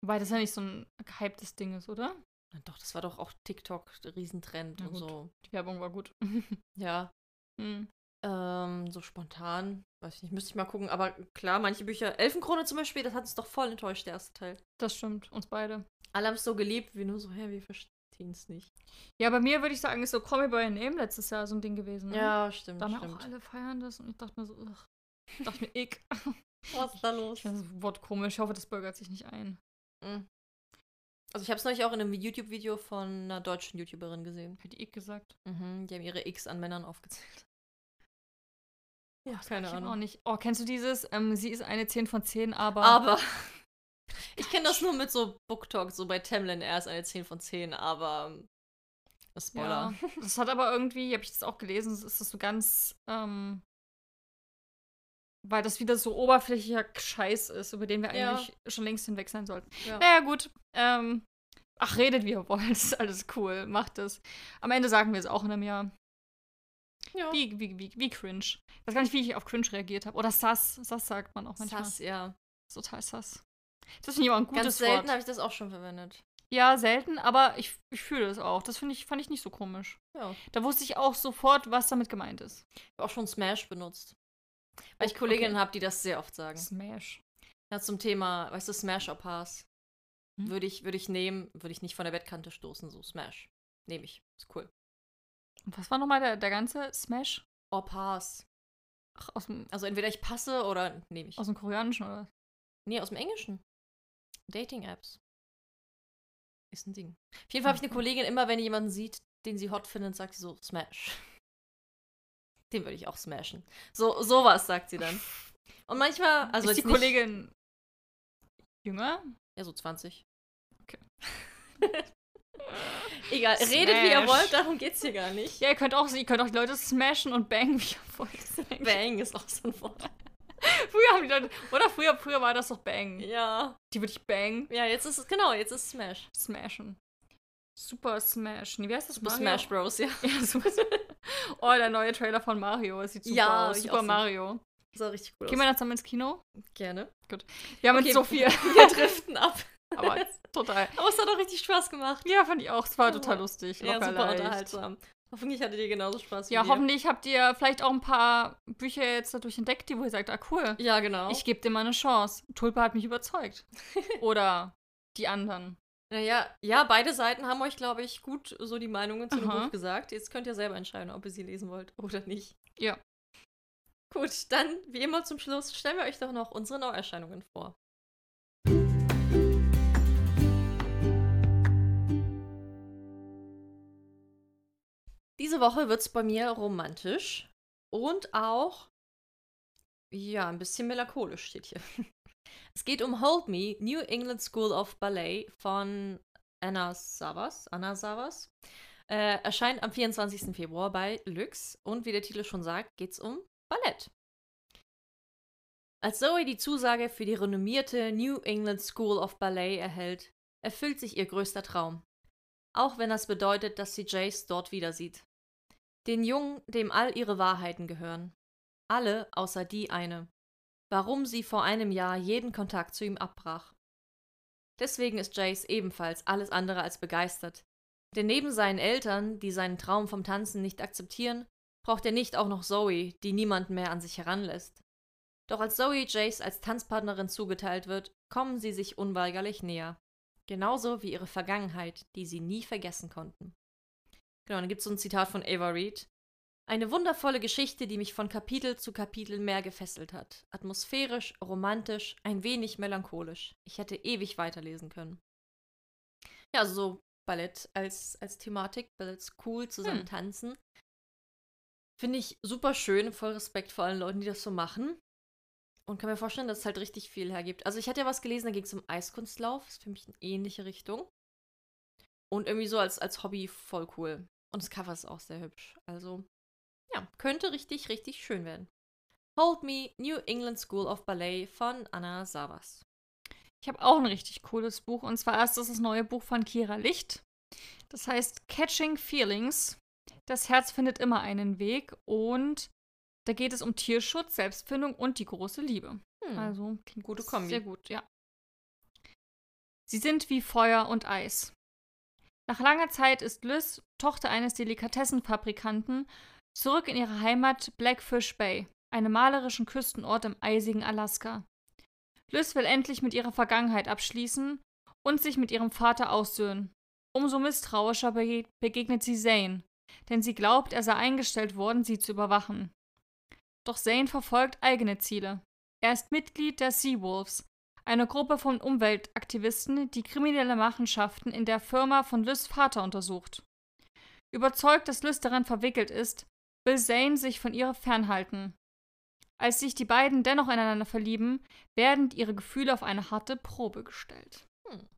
Weil das ja nicht so ein gehyptes Ding ist, oder? Na Doch, das war doch auch TikTok, Riesentrend und so. Die Werbung war gut. Ja, hm. Ähm, so spontan, weiß ich nicht, müsste ich mal gucken. Aber klar, manche Bücher, Elfenkrone zum Beispiel, das hat uns doch voll enttäuscht, der erste Teil. Das stimmt, uns beide. Alle haben es so geliebt, wie nur so, hä, wir verstehen es nicht. Ja, bei mir würde ich sagen, ist so Call Me By Your Name letztes Jahr so ein Ding gewesen. Ne? Ja, stimmt, Da haben ja auch stimmt. alle feiern das und ich dachte mir so, ugh. Ich dachte mir, ick. Was ist da los? Ich das Wort komisch. Ich hoffe, das bürgert sich nicht ein. Mhm. Also ich habe es neulich auch in einem YouTube-Video von einer deutschen YouTuberin gesehen. Hat die ick gesagt? Mhm, die haben ihre X an Männern aufgezählt. Ja, Das keine Ahnung. Auch nicht. Oh, kennst du dieses? Ähm, sie ist eine 10 von 10, aber. Aber ich kenne das nur mit so BookTok, so bei Tamlin, er ist eine 10 von 10, aber ähm, Spoiler. Ja, das hat aber irgendwie, habe ich das auch gelesen, ist das so ganz, ähm, weil das wieder so oberflächlicher Scheiß ist, über den wir Ja. eigentlich schon längst hinweg sein sollten. Ja. Naja, gut. Ähm, ach, redet, wie ihr wollt. ist alles cool. Macht es. Am Ende sagen wir es auch in einem Jahr. Ja. Wie, wie, wie, wie cringe. Ich weiß gar nicht, wie ich auf cringe reagiert habe. Oder sass. Sass sagt man auch manchmal. Sass, ja. Total sass. Das finde ich auch ein gutes Ganz selten habe ich das auch schon verwendet. Ja, selten, aber ich, ich fühle es auch. Das finde ich, fand ich nicht so komisch. Ja. Da wusste ich auch sofort, was damit gemeint ist. Ich habe auch schon Smash benutzt. Weil ich Oh, Kolleginnen okay. habe, die das sehr oft sagen. Smash. Ja, zum Thema, weißt du, Smash or Pass. Hm. würde ich, würde ich nehmen, würde ich nicht von der Bettkante stoßen, so Smash. Nehme ich. Ist cool. Und was war nochmal der, der ganze Smash? Or pass. Ach, aus dem, Also entweder ich passe oder nehme ich. aus dem Koreanischen, oder? Nee, aus dem Englischen. Dating-Apps. Ist ein Ding. Auf jeden Fall habe ich eine. Kollegin, immer wenn die jemanden sieht, den sie hot findet, sagt sie so, Smash. Den würde ich auch smashen. So, sowas sagt sie dann. Und manchmal, also ist die jetzt nicht- Kollegin jünger? Ja, so 20. Okay. Egal, redet wie ihr Smash. wollt, darum geht's hier gar nicht. Ja, ihr könnt auch, ihr könnt auch die Leute smashen und bangen, wie ihr wollt. Bang ist auch so ein Wort. Früher haben die Leute, oder früher, früher war das doch bang. Ja. Die würde ich bang, Ja, jetzt ist es, genau, jetzt ist Smash. smashen. Super Smash. Nee, wie heißt das? Super Mario? Smash Bros, ja. Ja, super. oh, der neue Trailer von Mario. Es sieht super Ja, aus. Super auch so. Mario. Sah richtig cool Gehen wir dann zusammen ins Kino? aus. Gerne. Wir haben Okay. jetzt so viel. Wir driften ab. Aber total. Aber es hat doch richtig Spaß gemacht. Ja, fand ich auch. Es war Ja. total lustig. Ja, locker super leicht. unterhaltsam. Hoffentlich hattet ihr genauso Spaß wie Ja, wir. hoffentlich habt ihr vielleicht auch ein paar Bücher jetzt dadurch entdeckt, die wo ihr sagt, ah cool, Ja, genau. ich gebe dem mal eine Chance. Tulpa hat mich überzeugt. Oder die anderen. naja, ja, beide Seiten haben euch, glaube ich, gut so die Meinungen zu dem. Buch gesagt. Jetzt könnt ihr selber entscheiden, ob ihr sie lesen wollt oder nicht. Ja. Gut, dann, wie immer zum Schluss, stellen wir euch doch noch unsere Neuerscheinungen vor. Diese Woche wird es bei mir romantisch und auch, ja, ein bisschen melancholisch steht hier. Es geht um Hold Me, New England School of Ballet von Anna Savas. Anna Savas. Äh, erscheint am 24. Februar bei Lux und wie der Titel schon sagt, geht es um Ballett. Als Zoe die Zusage für die renommierte New England School of Ballet erhält, erfüllt sich ihr größter Traum. Auch wenn das bedeutet, dass sie Jace dort wieder sieht. Den Jungen, dem all ihre Wahrheiten gehören. Alle außer die eine. Warum sie vor einem Jahr jeden Kontakt zu ihm abbrach. Deswegen ist Jace ebenfalls alles andere als begeistert. Denn neben seinen Eltern, die seinen Traum vom Tanzen nicht akzeptieren, braucht er nicht auch noch Zoe, die niemanden mehr an sich heranlässt. Doch als Zoe Jace als Tanzpartnerin zugeteilt wird, kommen sie sich unweigerlich näher. Genauso wie ihre Vergangenheit, die sie nie vergessen konnten. Genau, dann gibt es so ein Zitat von Ava Reed. Eine wundervolle Geschichte, die mich von Kapitel zu Kapitel mehr gefesselt hat. Atmosphärisch, romantisch, ein wenig melancholisch. Ich hätte ewig weiterlesen können. Ja, also so Ballett als, als Thematik, Ballett cool, zusammen Hm. tanzen. Finde ich super schön, voll Respekt vor allen Leuten, die das so machen. Und kann mir vorstellen, dass es halt richtig viel hergibt. Also ich hatte ja was gelesen, da ging es um Eiskunstlauf. Ist für mich eine ähnliche Richtung. Und irgendwie so als, als Hobby voll cool. Und das Cover ist auch sehr hübsch. Also, ja, könnte richtig, richtig schön werden. Hold Me, New England School of Ballet von Anna Savas. Ich habe auch ein richtig cooles Buch. Und zwar ist das das neue Buch von Kira Licht. Das heißt Catching Feelings. Das Herz findet immer einen Weg. Und da geht es um Tierschutz, Selbstfindung und die große Liebe. Hm. Also klingt Gute Kombi. Sehr gut, ja. Sie sind wie Feuer und Eis. Nach langer Zeit ist Liz, Tochter eines Delikatessenfabrikanten, zurück in ihre Heimat Blackfish Bay, einem malerischen Küstenort im eisigen Alaska. Liz will endlich mit ihrer Vergangenheit abschließen und sich mit ihrem Vater aussöhnen. Umso misstrauischer bege begegnet sie Zane, denn sie glaubt, er sei eingestellt worden, sie zu überwachen. Doch Zane verfolgt eigene Ziele. Er ist Mitglied der Seawolves, eine Gruppe von Umweltaktivisten, die kriminelle Machenschaften in der Firma von Lys Vater untersucht. Überzeugt, dass Lys daran verwickelt ist, will Zane sich von ihr fernhalten. Als sich die beiden dennoch ineinander verlieben, werden ihre Gefühle auf eine harte Probe gestellt. Hm.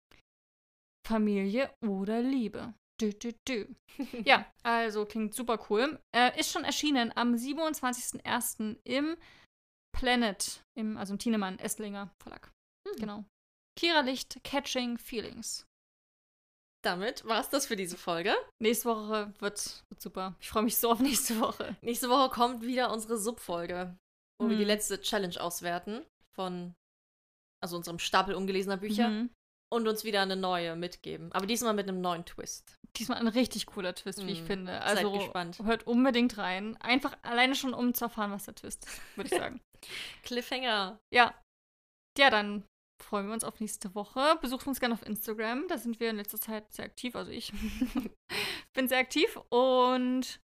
Familie oder Liebe. Dü, dü, dü. ja, also klingt super cool. Äh, ist schon erschienen am 27.01. im Planet, im, also im Tienemann Esslinger Verlag. Hm. Genau. Kira Licht, Catching Feelings. Damit war es das für diese Folge. Nächste Woche wird, wird super. Ich freue mich so auf nächste Woche. Nächste Woche kommt wieder unsere Sub-Folge, wo wir die Hm. letzte Challenge auswerten von also unserem Stapel ungelesener Bücher Mhm. und uns wieder eine neue mitgeben. Aber diesmal mit einem neuen Twist. Diesmal ein richtig cooler Twist, wie ich Mhm. finde. Seid Also gespannt. hört unbedingt rein. Einfach alleine schon, um zu erfahren, was der Twist ist, würde ich sagen. Cliffhanger. ja. Ja, dann freuen wir uns auf nächste Woche. Besucht uns gerne auf Instagram. Da sind wir in letzter Zeit sehr aktiv. Also ich bin sehr aktiv. Und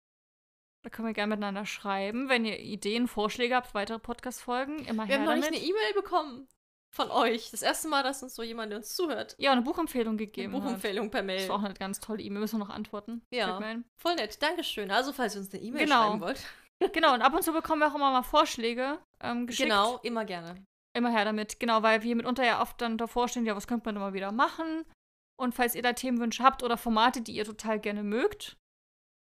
da können wir gerne miteinander schreiben. Wenn ihr Ideen, Vorschläge habt, weitere Podcast-Folgen, immer Wir haben noch nicht damit. eine E-Mail bekommen von euch. Das erste Mal, dass uns so jemand der uns zuhört. ja, eine Buchempfehlung Eine gegeben Buchempfehlung per hat. Mail. Das war auch eine ganz tolle E-Mail. Müssen wir noch antworten. Ja. Voll nett. Dankeschön. Also, falls ihr uns eine E-Mail Genau. schreiben wollt. Genau, und ab und zu bekommen wir auch immer mal Vorschläge ähm, geschickt. Genau, immer gerne. Immer her damit. Genau, weil wir mitunter ja oft dann davor stehen, ja, was könnte man immer wieder machen? Und falls ihr da Themenwünsche habt oder Formate, die ihr total gerne mögt,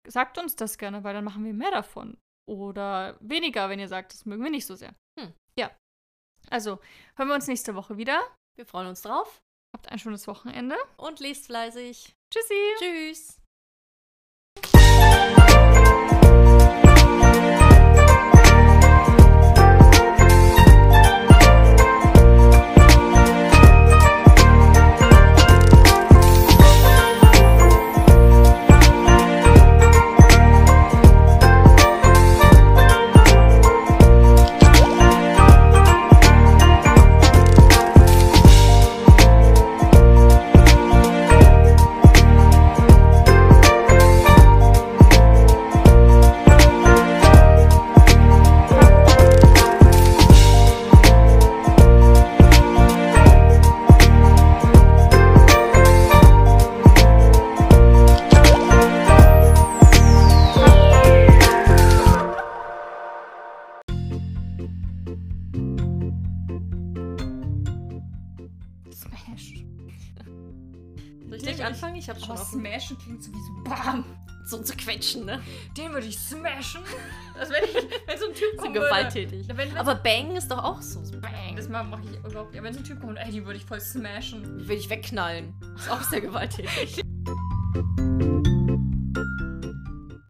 sagt uns das gerne, weil dann machen wir mehr davon. Oder weniger, wenn ihr sagt, das mögen wir nicht so sehr. Hm. Ja. Also, hören wir uns nächste Woche wieder. Wir freuen uns drauf Habt ein schönes Wochenende. und lest fleißig. Tschüssi. Tschüss. Klingt so wie so BAM. So zu quetschen, ne? Den würde ich smashen. Das wenn ich, wenn so ein Typ So kommen gewalttätig. Würde. Wenn, wenn Aber Bang ist doch auch so. so Bang, das mache ich überhaupt. Ja, wenn so ein Typ kommt, ey, die würde ich voll smashen. Will ich wegknallen. Ist auch sehr gewalttätig.